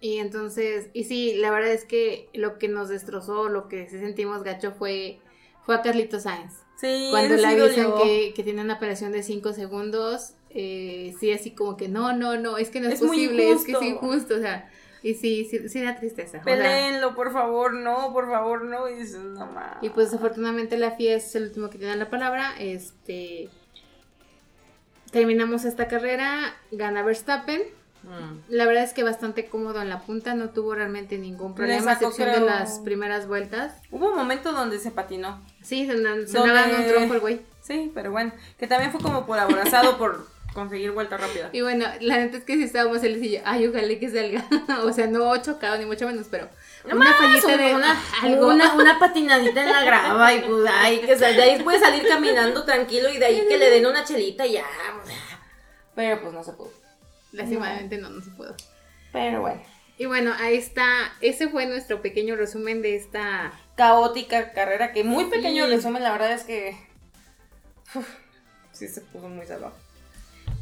Y entonces, y sí, la verdad es que lo que nos destrozó, lo que sí sentimos gacho fue, fue a Carlitos Sainz. Sí, Cuando le sí avisan que, que tiene una operación de 5 segundos, eh, sí, así como que no, no, no, es que no es, posible, es que es injusto. o sea, y sí, sí, sí da tristeza. o sea, Peleenlo, por favor, no, por favor, no. Y dices, no más. y pues desafortunadamente la FIA es el último que tiene la palabra, este... Terminamos esta carrera, gana Verstappen. Mm. La verdad es que bastante cómodo en la punta, no tuvo realmente ningún problema, a excepción de las primeras vueltas. Hubo un momento donde se patinó. Sí, se, se dando un trompo el güey. Sí, pero bueno, que también fue como por aborazado por conseguir vuelta rápida. Y bueno, la neta es que sí estábamos él y yo, ay, ojalá que salga. o sea, no chocado, ni mucho menos, pero una fallita de una, algo. una, una patinadita en la grava y pues ay, que de ahí puede salir caminando tranquilo y de ahí que le den una chelita y ya. Pero pues no se pudo. Lastimosamente no, no se pudo. Pero bueno. Y bueno, ahí está. Ese fue nuestro pequeño resumen de esta. Caótica carrera que muy pequeño Sí. resumen, la verdad es que uf, sí se puso muy salvaje.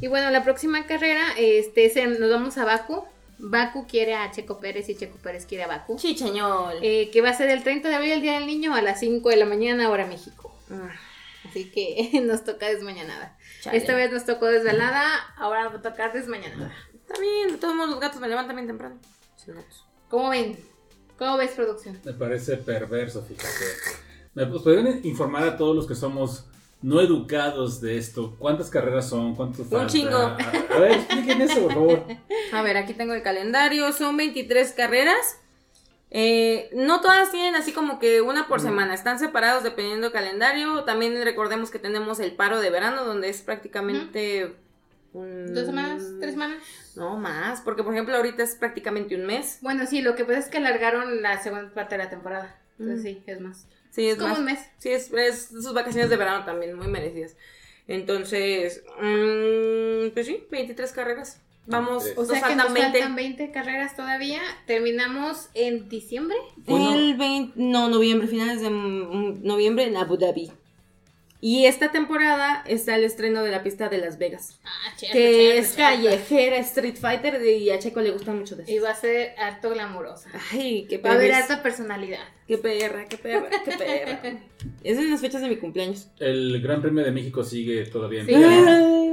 Y bueno, la próxima carrera, este, se- nos vamos a Baku. Baku quiere a Checo Pérez y Checo Pérez quiere a Baku. Chicheñol. Eh, que va a ser el 30 de abril, el Día del Niño, a las 5 de la mañana, hora México. Así que nos toca desmañanada. Chale. Esta vez nos tocó desvelada, ahora va a tocar desmañanada. Está bien, de todos modos los gatos me levantan bien temprano. Sí, gatos. ¿Cómo ven? ¿Cómo ves producción? Me parece perverso, fíjate. ¿Me pues, podrían informar a todos los que somos no educados de esto? ¿Cuántas carreras son? ¿Cuántos falta? chingo. A, a ver, expliquen eso, por favor. A ver, aquí tengo el calendario. Son 23 carreras. Eh, no todas tienen así como que una por semana. Están separados dependiendo del calendario. También recordemos que tenemos el paro de verano, donde es prácticamente. un- ¿Dos semanas? ¿Tres semanas? No, más. Porque, por ejemplo, ahorita es prácticamente un mes. Bueno, sí, lo que pasa es que alargaron la segunda parte de la temporada. Entonces Mm. sí, es más. Sí, Es es, como más. un mes. Sí, es, es sus vacaciones de verano también, muy merecidas. Entonces, mm, pues sí, 23 carreras. Vamos. O nos sea que faltan nos 20. faltan 20 carreras todavía. Terminamos en diciembre. Bueno. El 20, no, noviembre, finales de noviembre en Abu Dhabi. Y esta temporada está el estreno de la pista de Las Vegas, Ah, cierto, que cierto, es cierto. callejera Street Fighter y a Checo le gusta mucho de Y eso. va a ser harto glamurosa. Ay, qué Va a haber perra. harta personalidad. Qué perra, qué perra, qué perra. es en las fechas de mi cumpleaños. El Gran Premio de México sigue todavía en Sí.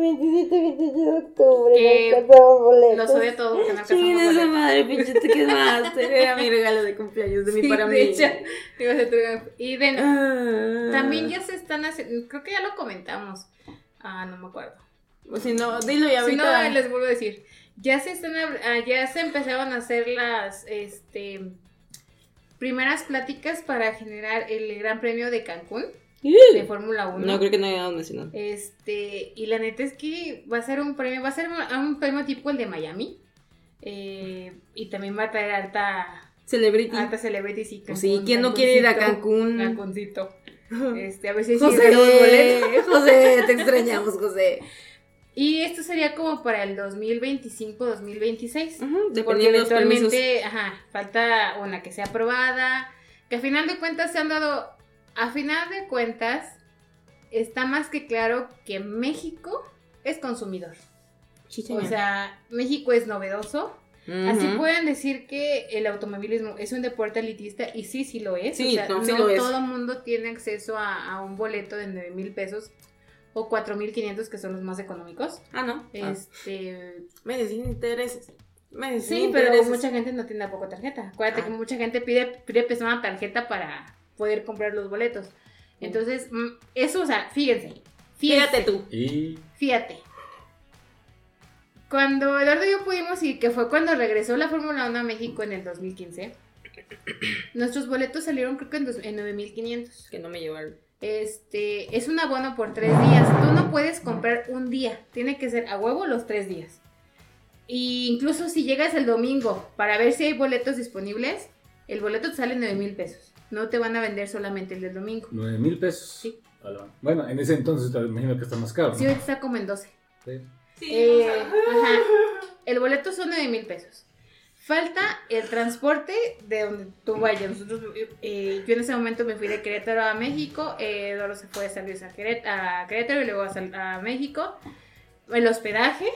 Pie. Ay, 27, 28 de octubre. Que boletos. Los odio todo porque no alcanzamos esa madre, pinche Ticketmaster. Era mi regalo de cumpleaños de mi Sí, para mí. Y de, Ah. también ya se están haciendo, creo que ya lo comentamos. Ah, no me acuerdo. Pues Si no, dilo ya Si no, les vuelvo a decir. Ya se están, ah, ya se empezaron a hacer las, este, primeras pláticas para generar el Gran Premio de Cancún de Fórmula 1. No, creo que no haya dado mencionado. Este, y la neta es que va a ser un premio, va a ser un, un premio tipo el de Miami. Eh, y también va a traer harta, Celebrity. harta celebrities y Pues sí, Cancún, ¿quién no quiere ir a Cancún? Cancún? Cancuncito. Este, a ver si José. José, te extrañamos, José. Y esto sería como para el 2025-2026. Ujú, Porque Dependiendo de los permisos. eventualmente, ajá, falta una que sea aprobada, que a final de cuentas se han dado, a final de cuentas, está más que claro que México es consumidor. O sea, México es novedoso. Así pueden decir que el automovilismo es un deporte elitista y sí, sí lo es. Sí, o sea, no, no, sí lo es. todo mundo tiene acceso a, a un boleto de 9 mil pesos o 4 mil 500 que son los más económicos. Ah, no. Ah. Este, Me decían intereses. Me Sí, pero mucha gente no tiene poco tarjeta. Acuérdate Ah. que mucha gente pide, pide una tarjeta para poder comprar los boletos. Entonces, mm, eso, o sea, fíjense. Fíjate tú. Y Fíjate. Cuando Eduardo y yo pudimos ir, que fue cuando regresó la Fórmula 1 a México en el 2015, nuestros boletos salieron creo que en, en 9.500. Que no me llevaron. Este, es un abono por tres días. Tú no puedes comprar un día. Tiene que ser a huevo los tres días. Y incluso si llegas el domingo para ver si hay boletos disponibles, el boleto te sale 9 mil pesos. No te van a vender solamente el del domingo. 9 mil pesos. Sí. Bueno, en ese entonces te imagino que está más caro. ¿no? Sí, ahorita está como en 12. Sí. Eh, ajá. El boleto son 9 mil pesos. Falta el transporte de donde tú vayas. Nosotros, eh, yo en ese momento me fui de Querétaro a México. Eh, Eduardo se fue de San Luis a, Querét- a Querétaro y luego a México. El hospedaje.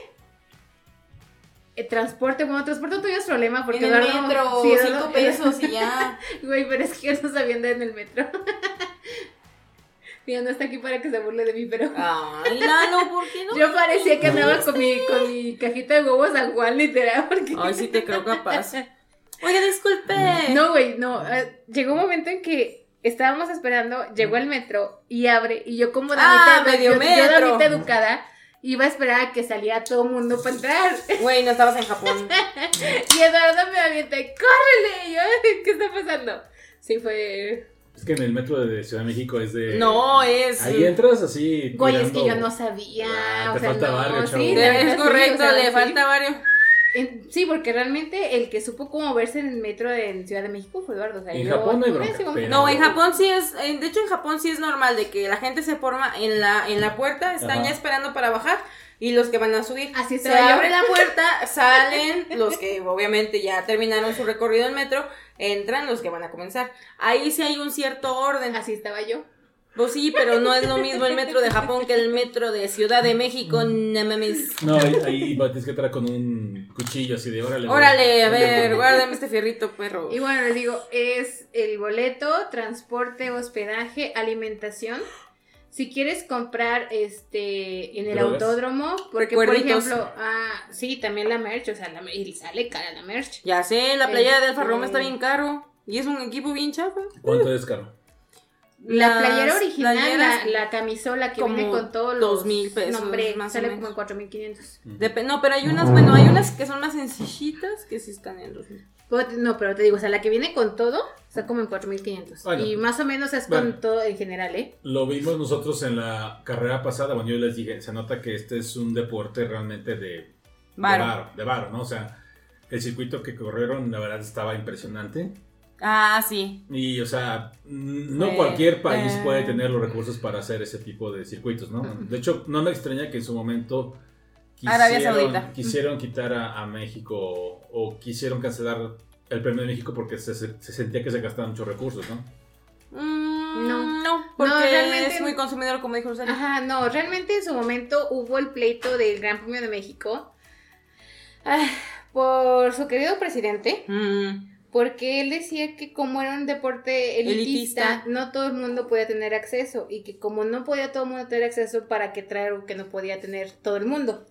El transporte, bueno, transporte tuyo es problema porque en el Eduardo- metro, sí, Eduardo- 5 pesos y ya. Güey, pero es que yo no sabía andar en el metro. Mira, no está aquí para que se burle de mí, pero. Ay, Lalo, ¿por qué no? Yo parecía que andaba con mi, con mi cajita de huevos San Juan, literal, porque... Ay, sí te creo capaz. Oiga, disculpe. No, güey, no. eh, llegó un momento en que estábamos esperando, llegó el metro y abre, y yo como Ah, medio yo, yo metro. damita educada, iba a esperar a que saliera todo el mundo para entrar. Güey, no estabas en Japón. Y Eduardo me avienta, ¡córrele! Y yo, ¿qué está pasando? Sí, fue... Es que en el metro de Ciudad de México es de. No, es. Ahí entras así. Güey, es que yo no sabía. Ah, o te sea, falta no, barrio, chavo. sí, Es sí, correcto, o sea, le sí. falta varios. En- sí, porque realmente el que supo cómo verse en el metro en Ciudad de México fue Eduardo. o sea, En yo- Japón no hay en bronca, pero- No, en Japón sí es, de hecho en Japón sí es normal de que la gente se forma en la, en la puerta, están Ajá. ya esperando para bajar y los que van a subir. Así se estaba yo. abre la puerta, salen los que obviamente ya terminaron su recorrido en metro, entran los que van a comenzar. Ahí sí hay un cierto orden. Así estaba yo. Pues sí, pero no es lo mismo el metro de Japón que el metro de Ciudad de México, no mames. No, ahí, tienes que entrar con un cuchillo así de órale. Órale, a ver, guárdame este fierrito, perro. Y bueno, les digo, es el boleto, transporte, hospedaje, alimentación. Si quieres comprar este en el ¿Drogas? autódromo, porque por ejemplo, ah, sí, también la merch, o sea, la, y sale cara la merch. Ya sé, la playa de Alfa Este- Romeo está bien caro. Y es un equipo bien chafa. ¿Cuánto es caro? La playera original, playeras, la, la camisola que como viene con todos los dos mil pesos, No, hombre, más o sale menos. como en 4500. Dep- no, pero hay unas, bueno, hay unas que son más sencillitas que sí están en los mil. Te- No, pero te digo, o sea, la que viene con todo está como en 4500. Bueno. y más o menos es Bueno. con todo en general, ¿eh? Lo vimos nosotros en la carrera pasada, bueno, yo les dije, se nota que este es un deporte realmente de Varo. de varo, de varo, ¿no? O sea, el circuito que corrieron, la verdad, estaba impresionante. Ah, sí. Y, o sea, no Eh, cualquier país eh. puede tener los recursos para hacer ese tipo de circuitos, ¿no? De hecho, no me extraña que en su momento quisieron, quitar a, a México o quisieron cancelar el premio de México porque se, se sentía que se gastaban muchos recursos, ¿no? Mm, No. no, porque No, realmente- es muy consumidor, como dijo Rosario. Ajá, no, realmente en su momento hubo el pleito del Gran Premio de México ah, por su querido presidente, Mm, porque él decía que como era un deporte elitista, Elitista. no todo el mundo podía tener acceso y que como no podía todo el mundo tener acceso, ¿para qué traer algo que no podía tener todo el mundo?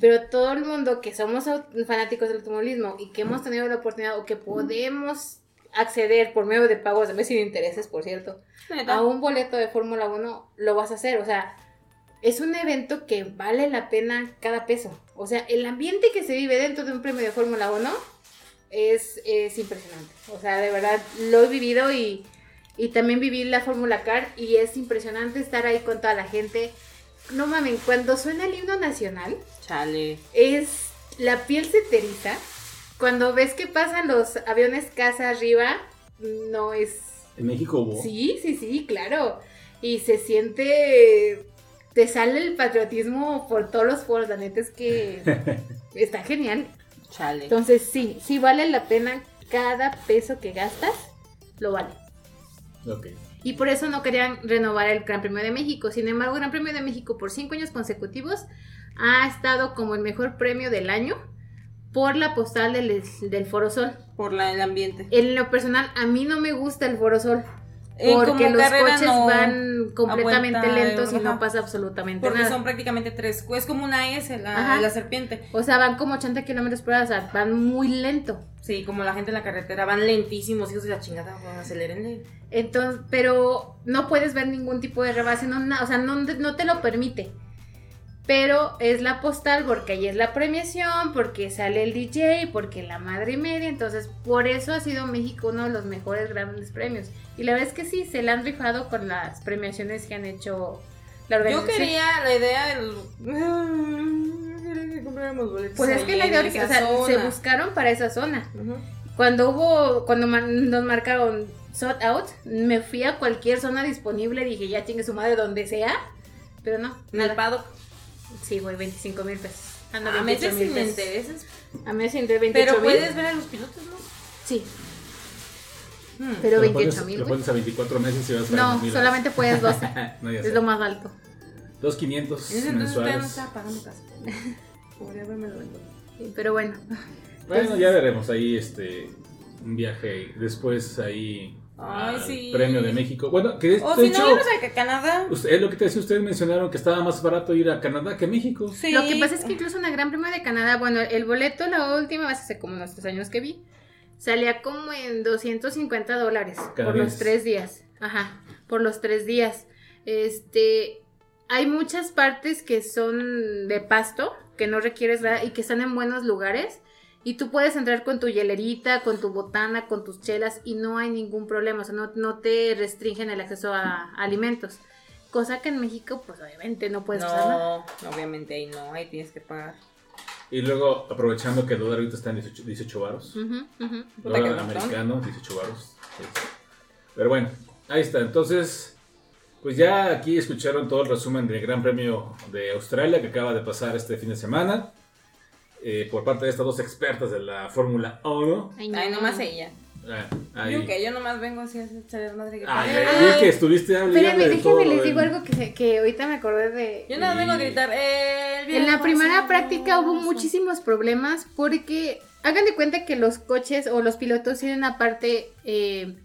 Pero todo el mundo que somos fanáticos del automovilismo y que hemos tenido la oportunidad o que podemos acceder por medio de pagos de mes sin intereses, por cierto, neta. a un boleto de Fórmula 1 lo vas a hacer. O sea, es un evento que vale la pena cada peso. O sea, el ambiente que se vive dentro de un premio de Fórmula 1 es, es impresionante. O sea, de verdad lo he vivido y, y también viví la Fórmula Car y es impresionante estar ahí con toda la gente. No mames, cuando suena el himno nacional, Chale. es la piel se te eriza. Cuando ves que pasan los aviones casa arriba, no es En México hubo. Sí, sí, sí, claro. Y se siente, te sale el patriotismo por todos los foros, la neta es que está genial. Chale. Entonces sí, sí vale la pena cada peso que gastas, lo vale. Ok. Y por eso no querían renovar el Gran Premio de México. Sin embargo, el Gran Premio de México por cinco años consecutivos ha estado como el mejor premio del año por la postal del, del Foro Sol. Por la, el ambiente. En lo personal, a mí no me gusta el Foro Sol. Eh, Porque los coches no- van completamente vuelta, lentos y no pasa absolutamente Porque nada. son prácticamente tres. Es como una S, la, la serpiente. O sea, van como 80 kilómetros por hora, o sea, van muy lento. Sí, como la gente en la carretera. Van lentísimos, hijos de la chingada. Bueno, acelerenle. Entonces, pero no puedes ver ningún tipo de rebase, no, o sea, no, no te lo permite. Pero es la postal porque ahí es la premiación, porque sale el DJ, porque la madre y media. Entonces, por eso ha sido México uno de los mejores grandes premios. Y la verdad es que sí, se la han rifado con las premiaciones que han hecho la Yo organización. quería la idea del. Yo que boletos. Pues es que la idea o sea, se buscaron para esa zona. Cuando hubo, cuando nos marcaron sold out, me fui a cualquier zona disponible, dije ya chingue su madre donde sea, pero no. En el paddock. Sí, güey, 25 mil pesos. Ando A 28 veces mil sí me pesos. interesas. A mí me de 28 Pero puedes ver a los pilotos, ¿no? Sí, Hmm. pero Lo 28 pones- mil, Lo pones a 24 meses y vas para No, 2000 solamente puedes 12. no, es sé. lo más alto. 2.500 En ese entonces no mensuales. estaba pagando casa. Podría haberme lo vendido. Sí, pero bueno. Bueno, ya veremos ahí este un viaje después ahí Ay, al sí. Premio de México. Bueno, que de, O de si hecho, no, vamos a Canadá. usted- es lo que te decía, ustedes mencionaron que estaba más barato ir a Canadá que México. Sí. Lo que pasa es que incluso en el Gran Premio de Canadá, bueno, el boleto la última vez hace como unos tres años que vi, salía como en 250 dólares Cada por los tres días. Ajá, por los tres días. Este, hay muchas partes que son de pasto, que no requieres nada y que están en buenos lugares. Y tú puedes entrar con tu hielerita, con tu botana, con tus chelas y no hay ningún problema. O sea, no, no te restringen el acceso a, alimentos. Cosa que en México, pues obviamente no puedes usar nada. No, obviamente ahí no, ahí tienes que pagar. Y luego, aprovechando que el dólar ahorita está en 18, 18 varos. Ujú, ujú. Puta que Dólar no, americano, 18 varos. Sí. Pero bueno, ahí está. Entonces, pues ya aquí escucharon todo el resumen del Gran Premio de Australia que acaba de pasar este fin de semana. Eh, por parte de estas dos expertas de la Fórmula 1. Ay, no. Ay, nomás ella. Ah, Yo que yo nomás vengo así a echar madre que Ay, que estuviste hablando todo déjenme les digo algo que, se- que ahorita me acordé de... Yo nada vengo a gritar. eh, En la primera práctica hubo muchísimos problemas porque hagan de cuenta que los coches o los pilotos tienen aparte eh,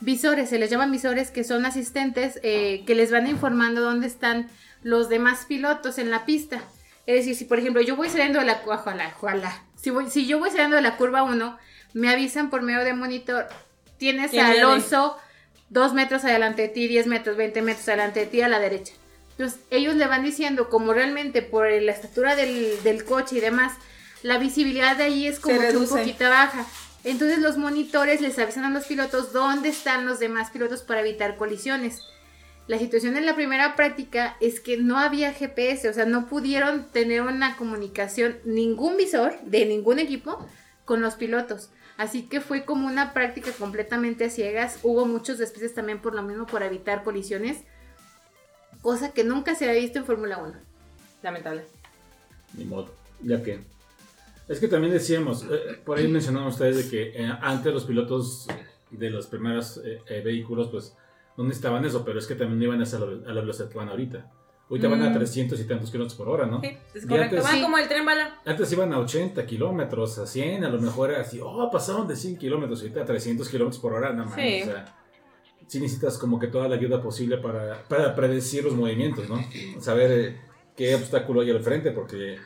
visores, se les llaman visores que son asistentes eh, que les van informando dónde están los demás pilotos en la pista. Es decir, si por ejemplo yo voy saliendo de la ojalá, ojalá. Si, voy, si yo voy saliendo de la curva 1, me avisan por medio de monitor, tienes ¿Quién a? Alonso dos metros adelante de ti, 10 metros, 20 metros adelante de ti a la derecha. Entonces, ellos le van diciendo, como realmente por la estatura del, del coche y demás, la visibilidad de ahí es como que un poquito baja. Entonces, los monitores les avisan a los pilotos dónde están los demás pilotos para evitar colisiones. La situación en la primera práctica es que no había GPS, o sea, no pudieron tener una comunicación, ningún visor de ningún equipo con los pilotos. Así que fue como una práctica completamente a ciegas. Hubo muchos despidos también por lo mismo, por evitar colisiones. Cosa que nunca se había visto en Fórmula 1. Lamentable. Ni modo, ya que. Es que también decíamos, eh, por ahí mencionaron ustedes de que eh, antes los pilotos de los primeros eh, eh, vehículos, pues no necesitaban eso, pero es que también iban a, esa, a la velocidad que van ahorita. Ahorita van a Mm. 300 y tantos kilómetros por hora, ¿no? Sí, es correcto. antes- Van Sí. como el tren bala. Antes iban a 80 kilómetros, a 100, a lo mejor era así, oh, pasaron de 100 kilómetros, ahorita a 300 kilómetros por hora, nada más. Sí. O sea, sí necesitas como que toda la ayuda posible para, para predecir los movimientos, ¿no? Saber eh, qué obstáculo hay al frente, porque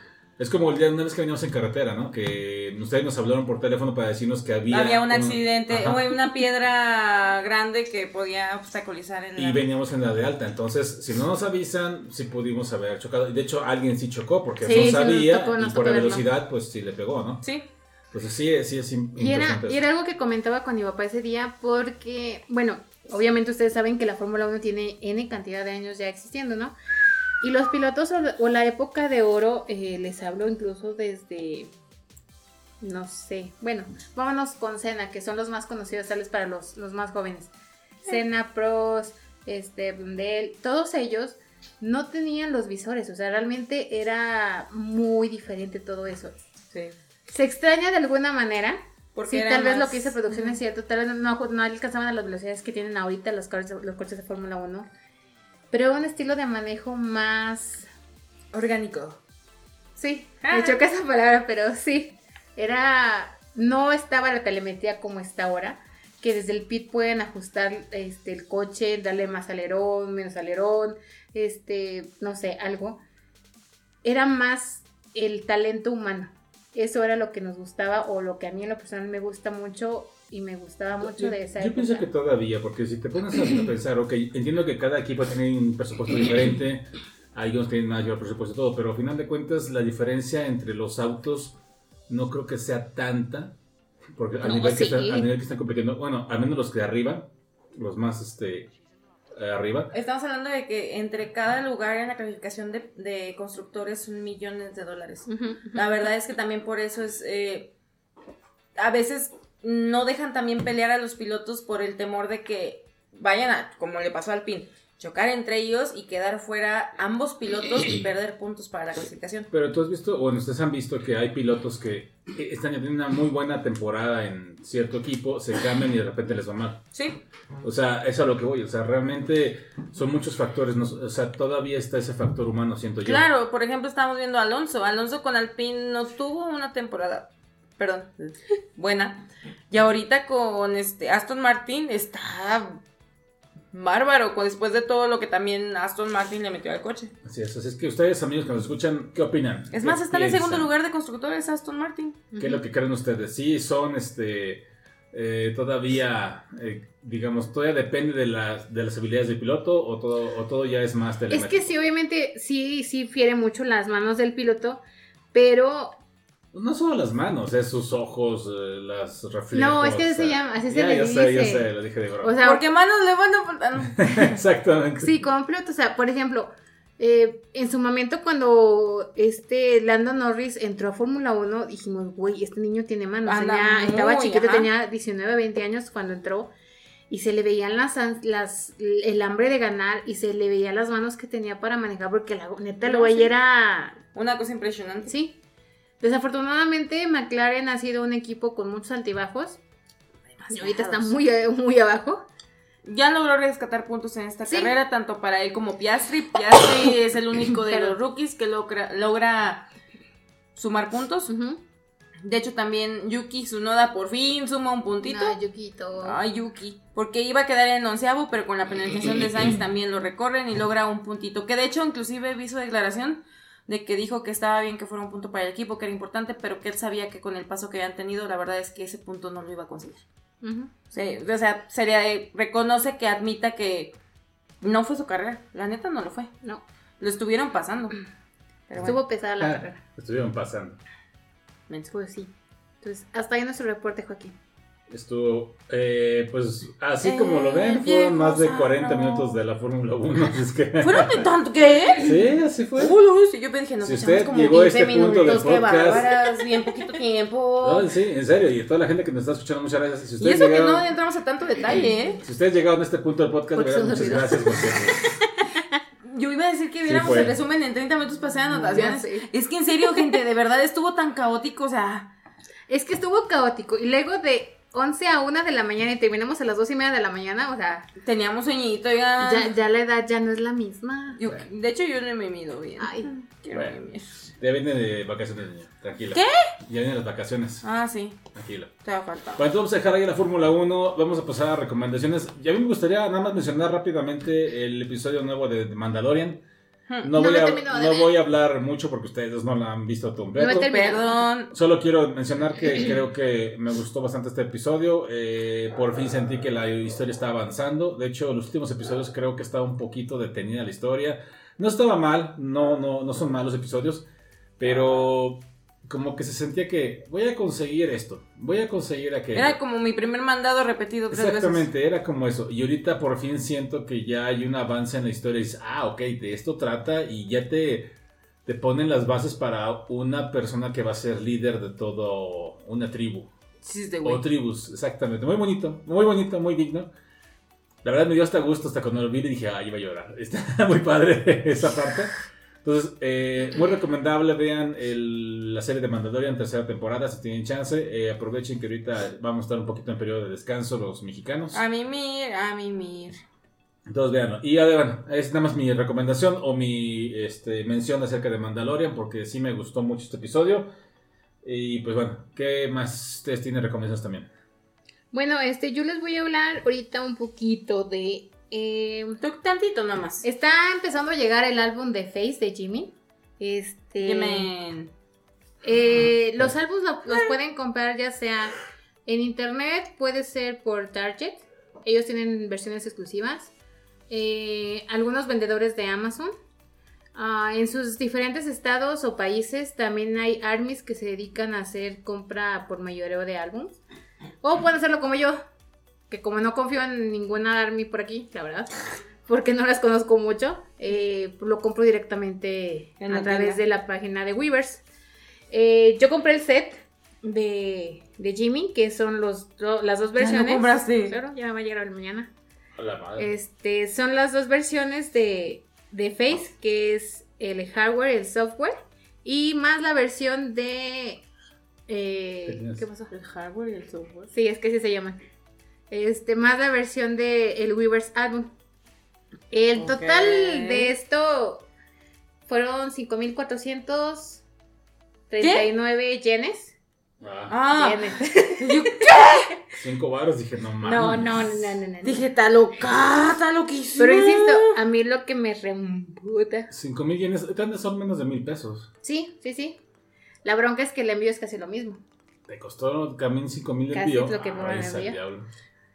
es como el día una vez que veníamos en carretera, ¿no? Que ustedes nos hablaron por teléfono para decirnos que había... Había un accidente, o una piedra grande que podía obstaculizar en Y la... veníamos en la de alta, entonces si no nos avisan, sí pudimos haber chocado. De hecho alguien sí chocó porque Sí, no sí nos sabía tocó, nos y por la verlo. velocidad pues sí le pegó, ¿no? Sí, Entonces sí, sí es Y era, y era algo que comentaba con mi papá ese día porque, bueno, obviamente ustedes saben que la Fórmula 1 tiene N cantidad de años ya existiendo, ¿no? Y los pilotos o, la época de oro, eh, les hablo incluso desde, no sé, bueno, vámonos con Senna, que son los más conocidos, tales para los, los más jóvenes. Senna, Prost, este, Brundle, todos ellos no tenían los visores, o sea, realmente era muy diferente todo eso. sí. Se extraña de alguna manera, Porque sí, tal vez más- lo que dice producción es cierto, tal vez no, no alcanzaban a las velocidades que tienen ahorita los coches, los coches de Fórmula 1, pero un estilo de manejo más... Orgánico. Sí, Ah. me choca esa palabra, pero sí, era... No estaba la telemetría como está ahora, que desde el pit pueden ajustar este, el coche, darle más alerón, menos alerón, este, no sé, algo. Era más el talento humano. Eso era lo que nos gustaba o lo que a mí en lo personal me gusta mucho y me gustaba mucho Yo, de esa yo época. pienso que todavía, porque si te pones a pensar, ok, entiendo que cada equipo tiene un presupuesto diferente, hay unos que tienen mayor presupuesto y todo, pero al final de cuentas la diferencia entre los autos no creo que sea tanta, porque al, nivel, que están, al nivel que están compitiendo, bueno, al menos los de arriba, los más este, arriba, Estamos hablando de que entre cada lugar en la calificación de, de constructores son millones de dólares. La verdad es que también por eso es... eh, a veces no dejan también pelear a los pilotos por el temor de que vayan a, como le pasó al PIN, chocar entre ellos y quedar fuera ambos pilotos y perder puntos para la clasificación. Pero tú has visto, bueno, ustedes han visto que hay pilotos que están teniendo una muy buena temporada en cierto equipo, se cambian y de repente les va mal. Sí, O sea, eso es a lo que voy. O sea, realmente son muchos factores. no- o sea, todavía está ese factor humano, siento yo. claro, por ejemplo estamos viendo a Alonso. Alonso con Alpine no tuvo una temporada, perdón, buena. Y ahorita con este Aston Martin está bárbaro, con- después de todo lo que también Aston Martin le metió al coche. Así es. Así es que ustedes, amigos que nos escuchan, ¿qué opinan? Es ¿Qué más, está en el segundo lugar de constructores Aston Martin. ¿Qué es lo que creen ustedes? Sí, son este. eh, todavía, eh, digamos, todavía depende de las, de las habilidades del piloto o todo, o todo ya es más Es telemático. que sí, obviamente, sí, sí fiere mucho las manos del piloto, pero No solo las manos, es sus ojos, eh, las reflejos. No, es que así se o sea, llama, así se ya, le ya sé, ya dice. sé, lo dije de broma. O sea, Porque manos le van a... Exactamente. sí, como piloto, o sea, por ejemplo, eh, en su momento cuando este Lando Norris entró a Fórmula 1, dijimos, güey, este niño tiene manos. Anda estaba muy, chiquito, ajá. tenía 19, 20 años cuando entró. Y se le veían las, las, el hambre de ganar y se le veían las manos que tenía para manejar, porque la neta, el No, güey sí. era Una cosa impresionante. Sí. Desafortunadamente, McLaren ha sido un equipo con muchos altibajos. Y ahorita está muy, muy abajo. Ya logró rescatar puntos en esta Sí. carrera, tanto para él como Piastri. Piastri es el único de los rookies que logra, logra sumar puntos. De hecho, también Yuki Tsunoda por fin suma un puntito. No, Yukito. Ay, Yuki. Porque iba a quedar en onceavo, pero con la penalización de Sainz también lo recorren y logra un puntito. Que de hecho, inclusive vi su declaración de que dijo que estaba bien que fuera un punto para el equipo, que era importante, pero que él sabía que con el paso que habían tenido, la verdad es que ese punto no lo iba a conseguir. Sí, o sea, sería, eh, reconoce que admita que no fue su carrera. La neta no lo fue. No, Lo estuvieron pasando. Pero estuvo bueno, pesada la Ah, carrera. Estuvieron pasando. Pues sí. Entonces, hasta ahí nuestro reporte, Joaquín. Estuvo, eh, pues así Eh, como lo ven, fueron más de sano. 40 minutos de la Fórmula 1. así es que... ¿Fueron de tanto qué? Sí, así fue. Uy, uy, sí, yo dije, nos Si echamos usted como llegó a 15 este punto del minutos, qué podcast- bárbaras, bien poquito tiempo. No, sí, en serio, y toda la gente que nos está escuchando, muchas gracias. Si y eso que no entramos a tanto detalle, ¿eh? si ustedes llegaron a este punto del podcast, verdad, muchas olvidó. gracias. Porque, Yo iba a decir que viéramos el resumen en 30 minutos pasé de anotaciones. Sé. Es que en serio, gente, de verdad estuvo tan caótico, o sea, Es que estuvo caótico. Y luego de 11 a 1 de la mañana y terminamos a las 2 y media de la mañana, o sea, teníamos sueñito, ya. ya, ya la edad ya no es la misma. Yo- de hecho, yo no me mido bien. Ay. Quiero Bueno. ya viene de vacaciones, niña. Tranquila. ¿Qué? Ya vienen las vacaciones. Ah, sí, Tranquila. te va a faltar. Bueno, entonces vamos a dejar ahí la Fórmula 1. Vamos a pasar a recomendaciones. Y a mí me gustaría nada más mencionar rápidamente el episodio nuevo de Mandalorian. Hmm. No, No voy, a, no voy a hablar mucho porque ustedes no lo han visto completo. No. Perdón. Solo quiero mencionar que creo que me gustó bastante este episodio. Eh, por fin sentí que la historia está avanzando. De hecho, en los últimos episodios creo que estaba un poquito detenida la historia. No estaba mal, no, no, no son malos episodios, pero como que se sentía que voy a conseguir esto, voy a conseguir aquello. Era como mi primer mandado repetido tres veces. Exactamente, era como eso. Y ahorita por fin siento que ya hay un avance en la historia. Y dices, ah, ok, de esto trata y ya te, te ponen las bases para una persona que va a ser líder de todo una tribu. Sí, de. O tribus, exactamente. Muy bonito, muy bonito, muy digno. La verdad me dio hasta gusto hasta cuando lo vi y dije, ay, iba a llorar. Está muy padre esa parte. Entonces, eh, muy recomendable, vean el- la serie de Mandalorian, tercera temporada, si tienen chance. Eh, aprovechen que ahorita vamos a estar un poquito en periodo de descanso los mexicanos. A mimir, a mimir. Entonces, véanlo. Y ya, bueno, es nada más mi recomendación o mi este, mención acerca de Mandalorian, porque sí me gustó mucho este episodio. Y pues bueno, ¿qué más ustedes tienen recomendaciones también? Bueno, este, yo les voy a hablar ahorita un poquito de. Eh, tantito nomás. está empezando a llegar el álbum de Face de Jimmy. Este. Eh, los álbumes lo- los pueden comprar ya sea en internet, puede ser por Target. Ellos tienen versiones exclusivas. Eh, algunos vendedores de Amazon. Ah, en sus diferentes estados o países también hay armies que se dedican a hacer compra por mayoreo de álbums. O pueden hacerlo como yo, que como no confío en ninguna army por aquí, la verdad, porque no las conozco mucho, eh, lo compro directamente a través tienda. de la página de Weavers. Eh, yo compré el set de, de Jimmy, que son los do- las dos Ya versiones. compraste. Claro, ya me va a llegar mañana. A la madre. Este, son las dos versiones de, de Face, que es el hardware, el software, y más la versión de... eh, ¿Qué pasó? El hardware y el software. Sí, es que así se llaman. Este, más la versión de el Weaver's Album. El total de esto fueron 5,439 yenes. Ah, Ah, Yenes. yo cinco varos, dije, no mames. No, no, no, no, no. no. dije, está loca, está loquísima. Pero insisto, a mí lo que me reemputa. Cinco mil yenes, ¿cuántos son menos de mil pesos? Sí, sí, sí. La bronca es que el envío es casi lo mismo. Te costó también cinco mil Casi envío. es lo que el esa envío.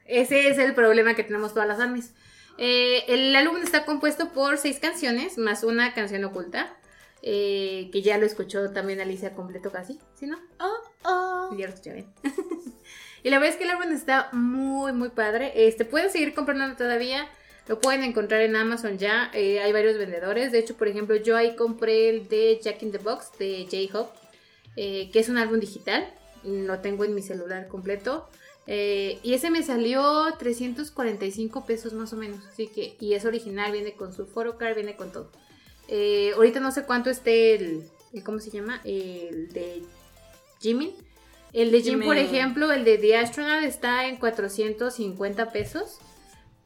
Ese es el problema que tenemos todas las armies. Eh, el álbum está compuesto por seis canciones, más una canción oculta, eh, que ya lo escuchó también Alicia completo casi, ¿sí no? Ya lo escuché bien. y la verdad es que el álbum está muy, muy padre. Este, pueden seguir comprándolo todavía. Lo pueden encontrar en Amazon ya. eh, hay varios vendedores. De hecho, por ejemplo, yo ahí compré el de Jack in the Box de J-Hope, eh, que es un álbum digital. Lo tengo en mi celular completo. Eh, y ese me salió 345 pesos más o menos. Así que, y es original, viene con su photocard, viene con todo. Eh, ahorita no sé cuánto esté el, el- ¿cómo se llama? El de Jimmy. El de Jim, por ejemplo, el de The Astronaut está en 450 pesos.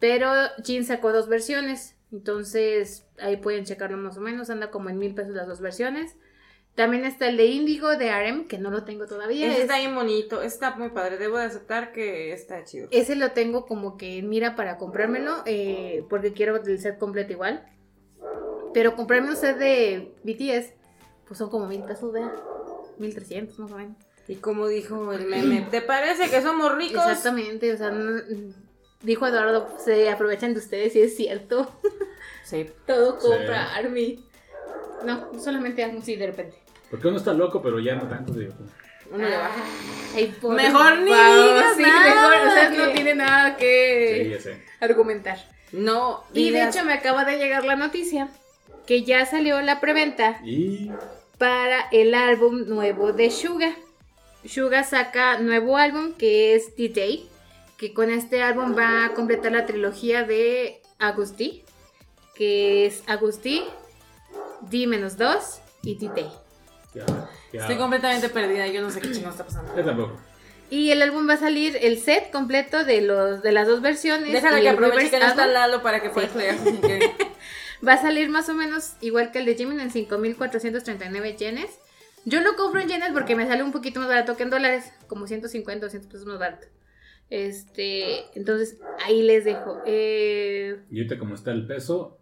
Pero Jim sacó dos versiones. Entonces ahí pueden checarlo más o menos. Anda como en mil pesos las dos versiones. También está el de Indigo de RM, que no lo tengo todavía. Ese Es- está bien bonito, está muy padre. Debo de aceptar que está chido. Ese lo tengo como que mira para comprármelo, eh, porque quiero el set completo igual. Pero comprarme un set de BTS, pues son como mil pesos, vea. Mil trescientos más o menos. Y como dijo el meme, ¿te parece que somos ricos? Exactamente, o sea, no- dijo Eduardo, se aprovechan de ustedes y es cierto. Sí. Todo Sí. compra Army. No, solamente Army sí de repente. Porque uno está loco, pero ya no tanto, digo. Uno le baja. Ay, por Mejor ni digas sí, nada, mejor, o sea, no tiene nada Sí, que ya sé. argumentar. No. Y de hecho me acaba de llegar la noticia que ya salió la preventa Y para el álbum nuevo de Suga. Suga saca nuevo álbum que es The Day, que con este álbum va a completar la trilogía de Agustí, que es Agustí, D-2 y The Day. Ya, ya. Estoy completamente perdida, yo no sé qué chingo está pasando. Yo tampoco. Y el álbum va a salir el set completo de los de las dos versiones. Déjala que aproveche que no está. Lalo para que pueda que- Va a salir más o menos igual que el de Jimin en 5.439 yenes. Yo lo compro en yenes porque me sale un poquito más barato que en dólares, como 150 o 200 pesos más barato. Este, entonces ahí les dejo. Eh, Y ahorita como está el peso,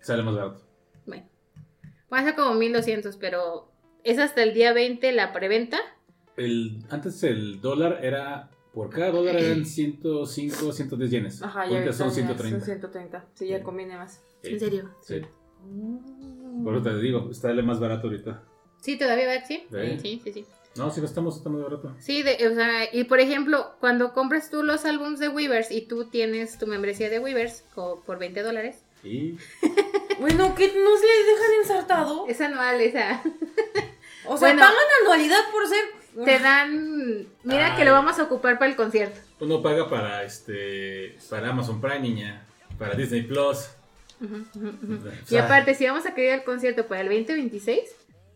sale más barato. Bueno, va a ser como 1200, pero es hasta el día 20 la preventa. El, antes el dólar era, por cada dólar eran 105, 110 yenes. Ajá, ya son ya 130. Son 130. Sí, ya conviene más. Sí, ¿En serio? Sí. Por eso te digo, está más barato ahorita. Sí, todavía va, sí. Sí. Sí, sí, sí. No, si no estamos, está más barato. Sí, de- o sea, y por ejemplo, cuando compras tú los álbums de Weavers y tú tienes tu membresía de Weavers por 20 dólares, Y Bueno, ¿qué no se le dejan ensartado? es anual esa. O sea, Bueno. pagan anualidad por ser. Te dan. Mira que lo vamos a ocupar para el concierto. uno paga para este para Amazon Prime, niña, para Disney Plus. O Y aparte, si vamos a querer el concierto para el 2026,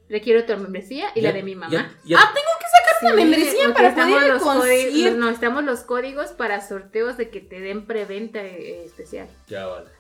requiero tu membresía y ya- la de mi mamá. ya- ya- Ah, tengo que sacar Sí, una membresía para poder ir los concierto. No, estamos los códigos para sorteos de que te den preventa eh, especial. ya vale.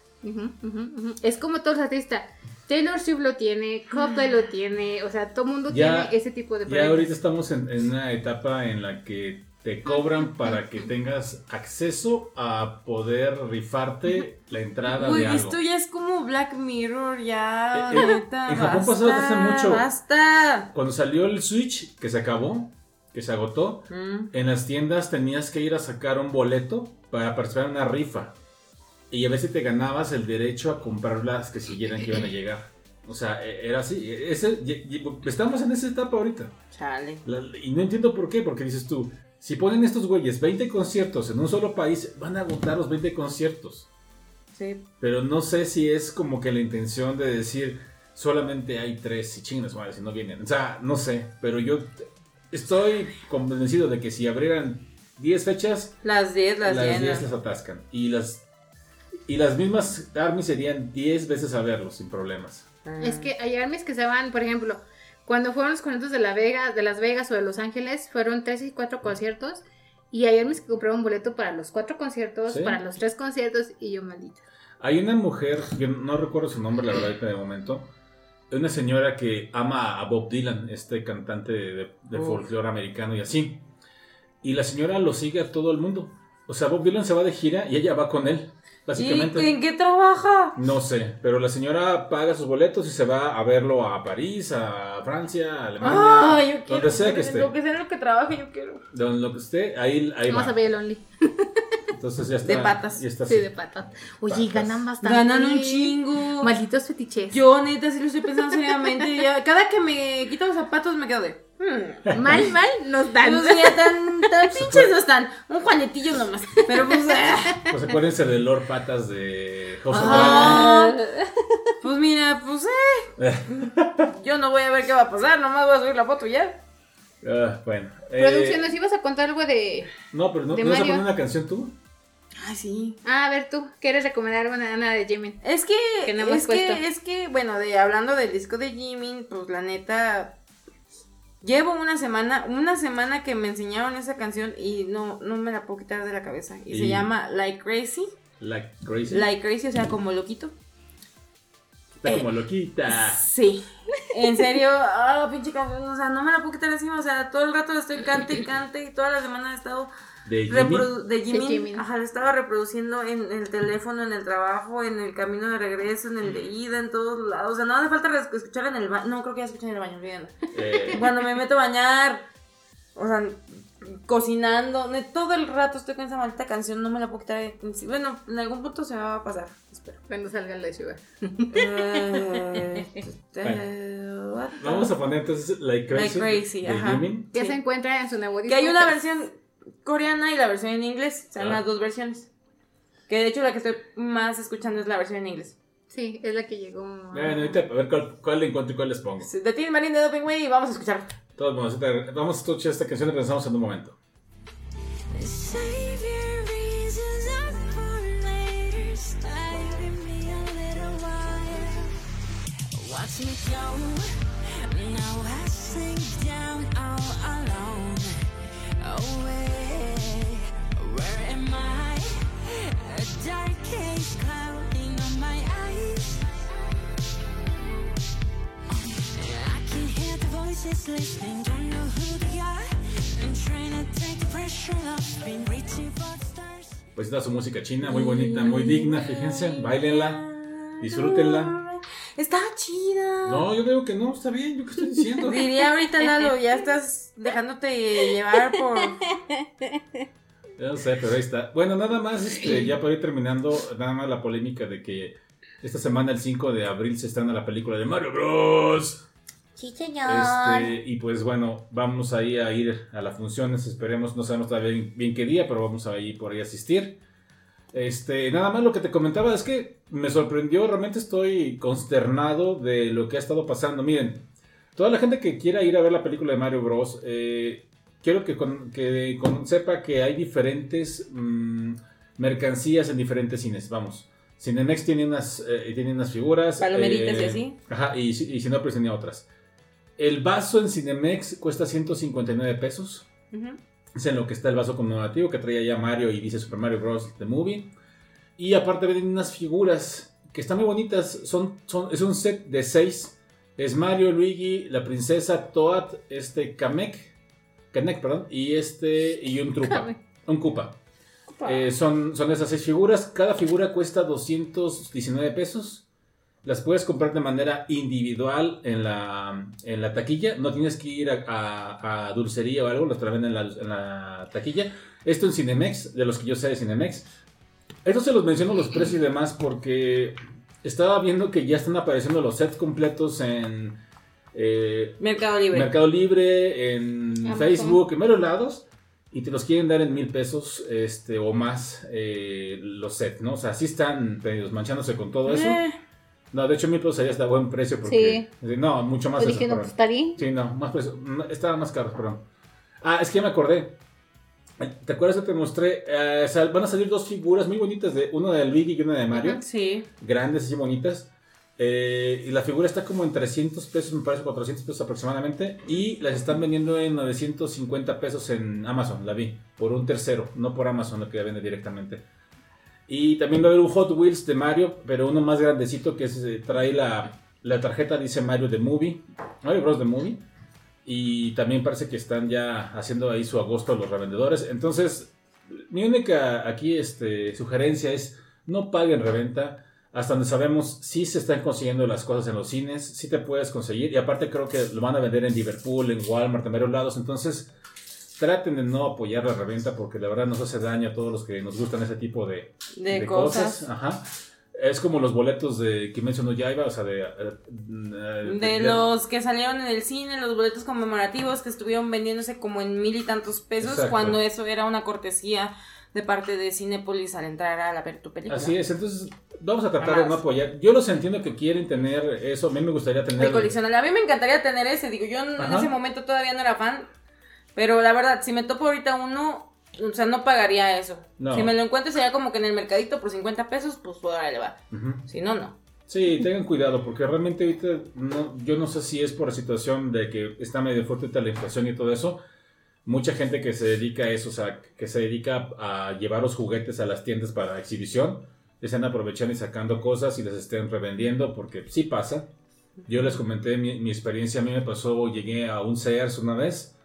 Es como todos los artistas. Taylor Swift lo tiene, Coldplay lo tiene, o sea, todo el mundo Ya- tiene ese tipo de Ya preventas. ahorita estamos en, en una etapa en la que te cobran para que tengas acceso a poder rifarte la entrada Uy, de algo. esto ya es como Black Mirror, ya. Eh, eh, neta, en Japón basta, pasó hace mucho. Basta. Cuando salió el Switch, que se acabó, que se agotó, Mm. en las tiendas tenías que ir a sacar un boleto para participar en una rifa. Y a veces te ganabas el derecho a comprar las que siguieran que iban a llegar. O sea, e- era así. E- Ese, estamos en esa etapa ahorita. Chale. La- y no entiendo por qué, porque dices tú, si ponen estos güeyes 20 conciertos en un solo país, van a agotar los 20 conciertos. Sí. Pero no sé si es como que la intención de decir solamente hay tres y chingas, madre, si no vienen. O sea, no sé, pero yo estoy convencido de que si abrieran 10 fechas, Las 10 las, las 10 llenas. las atascan. Y las, y las mismas Army serían 10 veces a verlos sin problemas. Es que hay armies que se van, por ejemplo, cuando fueron los conciertos de, la Vega, de Las Vegas o de Los Ángeles, fueron tres y cuatro conciertos. Y hay armies que compraron boleto para los cuatro conciertos, Sí. para los tres conciertos, y yo maldita. Hay una mujer, yo no recuerdo su nombre, la verdad, de momento. Una señora que ama a Bob Dylan, este cantante de, de folclore americano y así. Y la señora lo sigue a todo el mundo. O sea, Bob Dylan se va de gira y ella va con él, básicamente. ¿Y en qué trabaja? No sé, pero la señora paga sus boletos y se va a verlo a París, a Francia, a Alemania, Ah, yo quiero. donde sea que esté. Lo que sea lo que trabaje, yo quiero. Donde lo que esté, ahí, ahí Vamos va. a ver el Only. Entonces ya está. De patas. Ya está Sí, así. de patas. Oye, Patas. ganan bastante. Ganan un chingo. Malditos fetiches. Yo, neta, sí lo estoy pensando seriamente. Ya, cada que me quito los zapatos me quedo de. Hmm. Mal, mal nos dan. No sé, tan, tan pinches no están. Un juanetillo nomás. Pero pues. ah, Pues acuérdense de Lord Patas de House of Ah. pues mira, pues eh. Yo no voy a ver qué va a pasar. Nomás voy a subir la foto ya. Ah, bueno. eh, Producción, ¿nos ibas a contar algo de. no, pero no, de ¿no vas a poner una canción tú. Ay, sí. Ah, a ver, tú, ¿quieres recomendar una, una de Jimin? Es que, Que no hemos es puesto. que, es que, bueno, de hablando del disco de Jimin, pues la neta, Llevo una semana, una semana que me enseñaron esa canción y no, no me la puedo quitar de la cabeza. Y, se llama Like Crazy. Like crazy. Like Crazy, o sea, como loquito. Está eh, como loquita. Sí. En serio, ah, pinche canción, o sea, no me la puedo quitar encima, o sea, todo el rato estoy cante y cante y toda la semana he estado De Jimmy. reprodu- de Jimmy, Jimmy. ajá, la estaba reproduciendo en el teléfono, en el trabajo, en el camino de regreso, en el de ida, en todos lados, o sea, no hace falta escuchar en el baño, no creo que ya escuchen en el baño, olvídenlo. Eh, Cuando me meto a bañar, o sea, cocinando, todo el rato estoy con esa maldita canción, no me la puedo quitar. de. Bueno, en algún punto se me va a pasar, espero. Cuando salga la Sugar. Eh, vamos a poner entonces Like Crazy. Like Crazy, de ajá. Sí. se encuentra en su nuevo disco. Que hay una versión coreana y la versión en inglés. O sea, Ah. las dos versiones. Que de hecho la que estoy más escuchando es la versión en inglés. Sí, es la que llegó. Bueno, ahorita a ver cuál, cuál le encuentro y cuál les pongo. De Teen Marine de Doping Way y vamos a escuchar. Todos modos, ahorita vamos a escuchar esta canción y regresamos en un momento. A. Watch me go. Now I sink down all alone. Away. Voices listening, don't know who they are. I'm trying to take the pressure off, been reaching for the stars. Pues esta es su música china, muy bonita, muy digna, fíjense, bailenla, disfrútenla. Está chida. No, yo digo que no, está bien, yo qué estoy diciendo. Diría ahorita Lalo, ya estás dejándote llevar por. Ya no sé, pero ahí está. Bueno, nada más, este, ya para ir terminando, nada más la polémica de que esta semana, el 5 de abril, se estrena la película de Mario Bros. Sí, señor. Este, y pues bueno, vamos ahí a ir a las funciones, esperemos, no sabemos todavía bien, bien qué día, pero vamos a ir por ahí a asistir. Este, nada más lo que te comentaba es que me sorprendió, realmente estoy consternado de lo que ha estado pasando. Miren, toda la gente que quiera ir a ver la película de Mario Bros, eh, quiero que, con- que con- sepa que hay diferentes mm, mercancías en diferentes cines, vamos. Cinemex tiene unas, eh, tiene unas figuras. Palomeritas y eh, así. Ajá, y, y Cinépolis tenía otras. El vaso en Cinemex cuesta 159 pesos. Ujú. Es en lo que está el vaso conmemorativo que traía ya Mario y dice Super Mario Bros. The Movie. Y aparte venden unas figuras que están muy bonitas. Son, son, es un set de 6. Es Mario, Luigi, la princesa, Toad, este Kamek, Kamek, perdón, y este y un Trupa, un Koopa. Eh, son, son esas seis figuras. Cada figura cuesta 219 pesos. Las puedes comprar de manera individual en la, en la taquilla. No tienes que ir a, a- a dulcería o algo. Las traen en la, en la taquilla. Esto en Cinemex, de los que yo sé de Cinemex. Esto se los menciono los precios y demás porque estaba viendo que ya están apareciendo los sets completos en eh, Mercado Libre. Mercado Libre, en Amazon. Facebook, en varios lados. Y te los quieren dar en mil pesos este, o más eh, los sets, ¿no? O sea, sí están pedidos, manchándose con todo eso. Eh, No, de hecho mil pesos allá está a buen precio porque... No, mucho más. Yo dije, no, pues está bien. Sí, no, más precio. no, Estaban más caros, perdón. Ah, es que ya me acordé. ¿Te acuerdas que te mostré? Eh, sal- van a salir dos figuras muy bonitas, de una de Luigi y una de Mario sí. grandes y bonitas. Eh, y la figura está como en 300 pesos, me parece 400 pesos aproximadamente. Y las están vendiendo en 950 pesos en Amazon, la vi. Por un tercero, no por Amazon, lo que ya vende directamente. Y también va a haber un Hot Wheels de Mario, pero uno más grandecito que es, eh, trae la, la tarjeta, dice Mario The Movie. Mario Bros. The Movie. Y también parece que están ya haciendo ahí su agosto los revendedores. Entonces, mi única aquí este, sugerencia es no paguen reventa. Hasta donde sabemos, sí se están consiguiendo las cosas en los cines, sí te puedes conseguir. Y aparte creo que lo van a vender en Liverpool, en Walmart, en varios lados. Entonces, traten de no apoyar la reventa porque la verdad nos hace daño a todos los que nos gustan ese tipo de, De, cosas. Ajá. Es como los boletos de Kimetsu no Yaiba, o sea, de... eh, eh, De los que salieron en el cine, los boletos conmemorativos que estuvieron vendiéndose como en mil y tantos pesos, Exacto. cuando eso era una cortesía de parte de Cinépolis al entrar a la ver tu película. Así es, entonces vamos a tratar de Jamás. no apoyar. Yo los entiendo que quieren tener eso, a mí me gustaría tener... El coleccionable. A mí me encantaría tener ese, digo, yo en, en Ajá. ese momento todavía no era fan, pero la verdad, si me topo ahorita uno, o sea, no pagaría eso. No. Si me lo encuentro sería como que en el mercadito por 50 pesos, pues órale va. Ujú. Si no, no. Sí, tengan cuidado, porque realmente ahorita no, yo no sé si es por la situación de que está medio fuerte la inflación y todo eso. Mucha gente que se dedica a eso, o sea, que se dedica a llevar los juguetes a las tiendas para exhibición, están aprovechando y sacando cosas y las estén revendiendo, porque sí pasa. Yo les comenté mi, mi experiencia, a mí me pasó, llegué a un Sears una vez,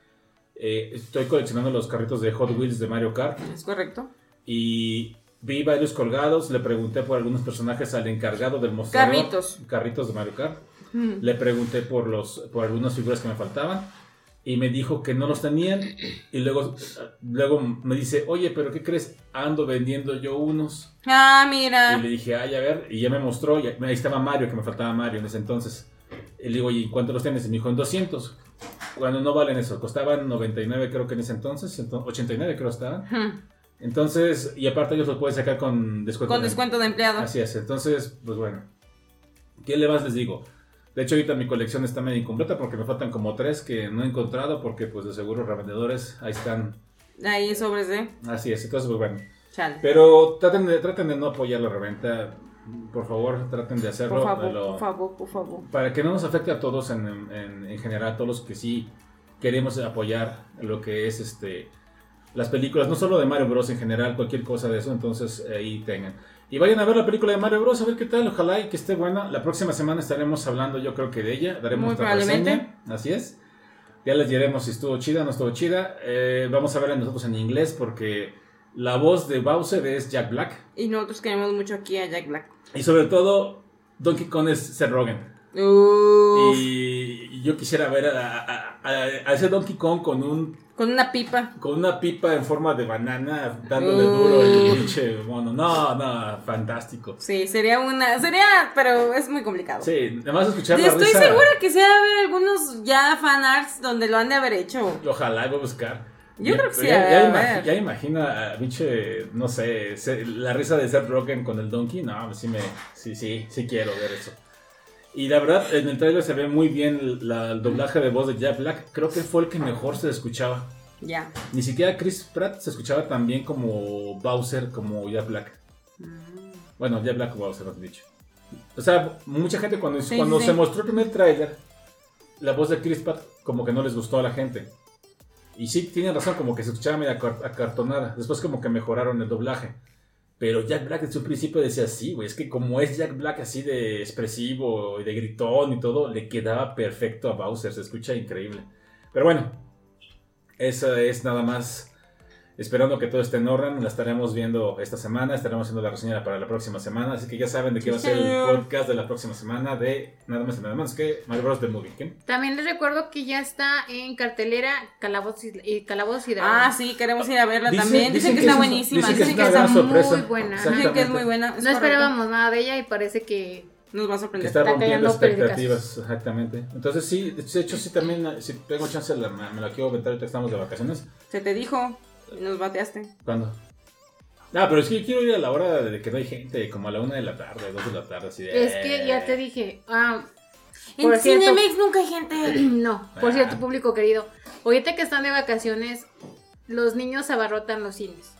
eh, estoy coleccionando los carritos de Hot Wheels de Mario Kart ¿Es correcto? y vi varios colgados, le pregunté por algunos personajes al encargado del mostrador. Carritos. Carritos de Mario Kart. Mm. Le pregunté por, los, por algunas figuras que me faltaban y me dijo que no los tenían y luego, luego me dice, oye, pero ¿qué crees? Ando vendiendo yo unos. Ah, Y mira. le dije, ay, a ver, y ya me mostró, y ahí estaba Mario, que me faltaba Mario en ese entonces. Y le digo, ¿y cuánto los tienes? Y me dijo, en 200. Cuando no valen eso, costaban 99 creo que en ese entonces, ento- 89 creo estaban. Hmm. Entonces, y aparte ellos los pueden sacar con descuento. Con de- descuento de empleado. Así es, entonces, pues bueno. ¿Qué le más les digo? De hecho, ahorita mi colección está medio incompleta porque me faltan como tres que no he encontrado porque pues de seguro revendedores ahí están. Ahí sobres de. Así es, entonces pues bueno. Chale. Pero traten de, traten de no apoyar la reventa. Por favor, traten de hacerlo. Por favor, lo- por favor, por favor. Para que no nos afecte a todos en, en- en general, a todos los que sí queremos apoyar lo que es este las películas, no solo de Mario Bros. en general, cualquier cosa de eso, entonces ahí tengan. Y vayan a ver la película de Mario Bros. a ver qué tal, ojalá y que esté buena. La próxima semana estaremos hablando, yo creo que de ella, daremos Muy nuestra reseña, así es. Ya les diremos si estuvo chida o no estuvo chida. Eh, vamos a verla nosotros en inglés porque la voz de Bowser es Jack Black. Y nosotros queremos mucho aquí a Jack Black. Y sobre todo, Donkey Kong es Seth Rogen. Uf, Y yo quisiera ver a, a- a- a ese Donkey Kong con un Con una pipa. con una pipa en forma de banana dándole duro el pinche mono. No, no, fantástico. Sí, sería una. Sería. Pero es muy complicado. Sí, nada más escuchar Y la estoy risa. segura que sí va a haber algunos ya fanarts donde lo han de haber hecho. Ojalá voy a buscar. Yo Ya- creo que sí, Ya, ya, imagi- ya imagina, pinche, no sé, la risa de Seth Rogen con el Donkey. No, sí me, sí, sí, sí quiero ver eso. Y la verdad, en el trailer se ve muy bien la- el doblaje de voz de Jack Black. Creo que fue el que mejor se escuchaba. Ya. Ni siquiera Chris Pratt se escuchaba tan bien como Bowser, como Jack Black. Bueno, Jack Black o Bowser, has dicho. O sea, mucha gente cuando, Sí, cuando sí, se mostró el primer tráiler, la voz de Chris Pratt como que no les gustó a la gente. Y sí, tienen razón, como que se escuchaba medio acar- acartonada. Después como que mejoraron el doblaje. Pero Jack Black en su principio decía, sí, güey, es que como es Jack Black así de expresivo y de gritón y todo, le quedaba perfecto a Bowser, se escucha increíble. Pero bueno, eso es nada más esperando que todo esté en orden. La estaremos viendo esta semana, estaremos haciendo la reseña para la próxima semana, así que ya saben de qué va a ser el podcast de la próxima semana de nada más y nada más que Mario Bros. The Movie. ¿qué? También les recuerdo que ya está en cartelera Calabozos y, y, Calabozos y Dragones. Ah, sí, queremos ir a verla Dicen- también. Dicen, dicen que, que está es- buenísima. dicen que Dicen es que, una está muy, sorpresa. muy buena. dicen que es muy buena. es No correcto. esperábamos nada de ella y parece que Nos va a Que sorprender. está Está rompiendo expectativas, exactamente. Entonces sí, de hecho sí también, si tengo chance, la- me la quiero aventar ahorita que estamos de vacaciones. Se te dijo. Nos bateaste. ¿Cuándo? Ah, pero es que yo quiero ir a la hora de que no hay gente, como a la una de la tarde, dos de la tarde, así de... es que ya te dije, ah, En Por cierto- Cinemex nunca hay gente. no, por Ah. cierto, público querido, ahorita que están de vacaciones, los niños abarrotan los cines.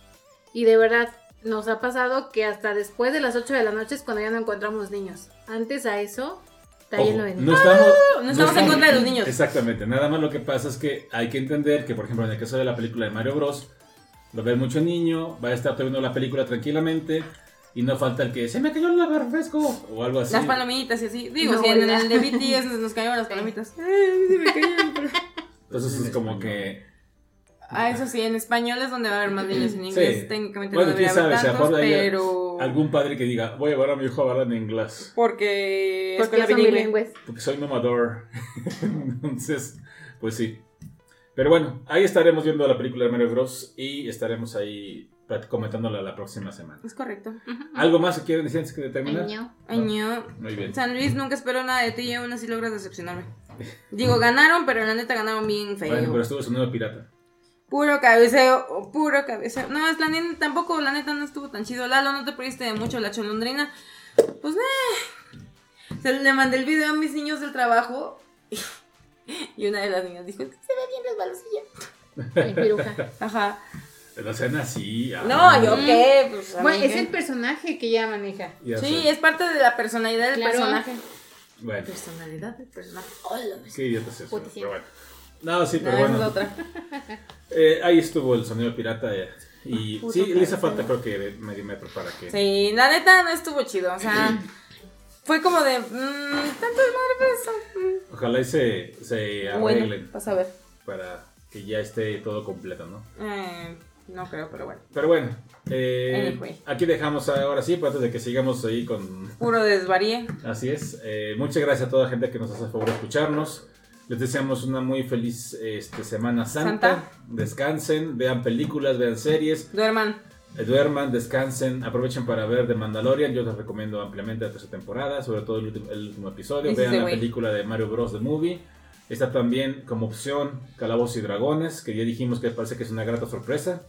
Y de verdad, nos ha pasado que hasta después de las 8 de la noche es cuando ya no encontramos niños. Antes a eso, está Ojo, lleno de niños. no estamos, no estamos en contra de los niños. Exactamente, nada más lo que pasa es que hay que entender que, por ejemplo, en el caso de la película de Mario Bros, lo ve mucho niño, va a estar viendo la película tranquilamente y no falta el que se me cayó el refresco o algo así. Las palomitas y así. Digo, No, si en el de BTS nos, nos cayeron las palomitas. Ay, se me cayeron. Entonces es como que Ah, eso sí, en español es donde va a haber más niños. En inglés Sí. técnicamente Bueno, no debería quién haber tantos, hay pero... algún padre que diga, voy a llevar a mi hijo a hablar en inglés. Porque... Porque son bilingüe. bilingües. Porque soy mamador. Entonces, pues sí. Pero bueno, ahí estaremos viendo la película de Mario Bros. Y estaremos ahí comentándola la próxima semana. Es correcto. ¿Algo más que quieren decir antes que de terminar? Año. Año. Muy bien. San Luis nunca esperó nada de ti y aún así logras decepcionarme. Digo, ganaron, pero la neta ganaron bien feo. Bueno, pero estuvo sonando pirata. Puro cabeceo, puro cabeceo. No, es la neta, tampoco, la neta no estuvo tan chido. Lalo, no te perdiste de mucho la cholondrina. Pues, eh. Se le mandé el video a mis niños del trabajo. Y una de las niñas dijo, es que se ve bien resbalosilla. Ay, piruja. Ajá. Pero sean así. ah. No, yo qué, pues. Bueno, es el personaje que ella maneja. Ya Sí, sé. es parte de la personalidad del Claro. personaje. Bueno, Personalidad del personaje. qué idiota es eso. Pero bueno. No, sí, No, pero es bueno. otra. Eh, ahí estuvo el sonido pirata. eh, y Puto sí, le hizo falta, creo que medio metro para que. Sí, la neta no estuvo chido. O sea, fue como de. Mmm, tanto eso. mm, Ojalá y se, se arreglen Bueno, vas a ver. para que ya esté todo completo, ¿no? Eh, no creo, pero bueno. Pero bueno, eh, Anyway. aquí dejamos ahora sí, pues, antes de que sigamos ahí con... Puro desvaríe. Así es. Eh, muchas gracias a toda la gente que nos hace el favor de escucharnos. Les deseamos una muy feliz este, Semana Santa. Santa. Descansen, vean películas, vean series, Duerman. Duerman, descansen, aprovechen para ver The Mandalorian. Yo les recomiendo ampliamente la tercera temporada, sobre todo el último, el último episodio. Vean la way. película de Mario Bros. The Movie. Está también como opción Calabozos y Dragones, que ya dijimos que parece que es una grata sorpresa.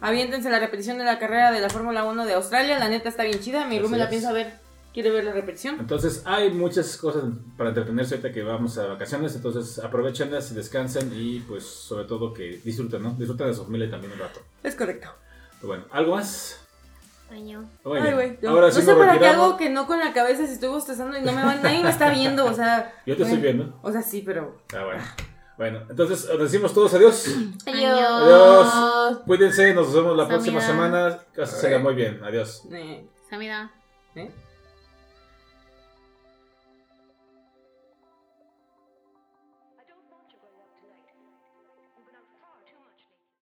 Aviéntense la repetición de la carrera de la Fórmula 1 de Australia. La neta está bien chida. Mi Así Rumi la es. piensa ver. Quiere ver la repetición. Entonces hay muchas cosas para entretenerse ahorita que vamos a vacaciones, entonces aprovechenlas, descansen y pues sobre todo que disfruten, ¿no? Disfruten de su familia también un rato. Es correcto. Pero bueno, ¿algo más? Muy Ay, bien. güey. Ahora no sí sé nos para qué retiramos. hago que no con la cabeza si estoy bostezando y no me van, nadie me está viendo. O sea. Yo te estoy bueno. viendo. O sea, sí, pero. Ah, bueno. Bueno, entonces os decimos todos adiós. Adiós. Cuídense, nos vemos la Samida. próxima semana. Que se siga muy bien. Adiós. Eh, Samida. ¿eh?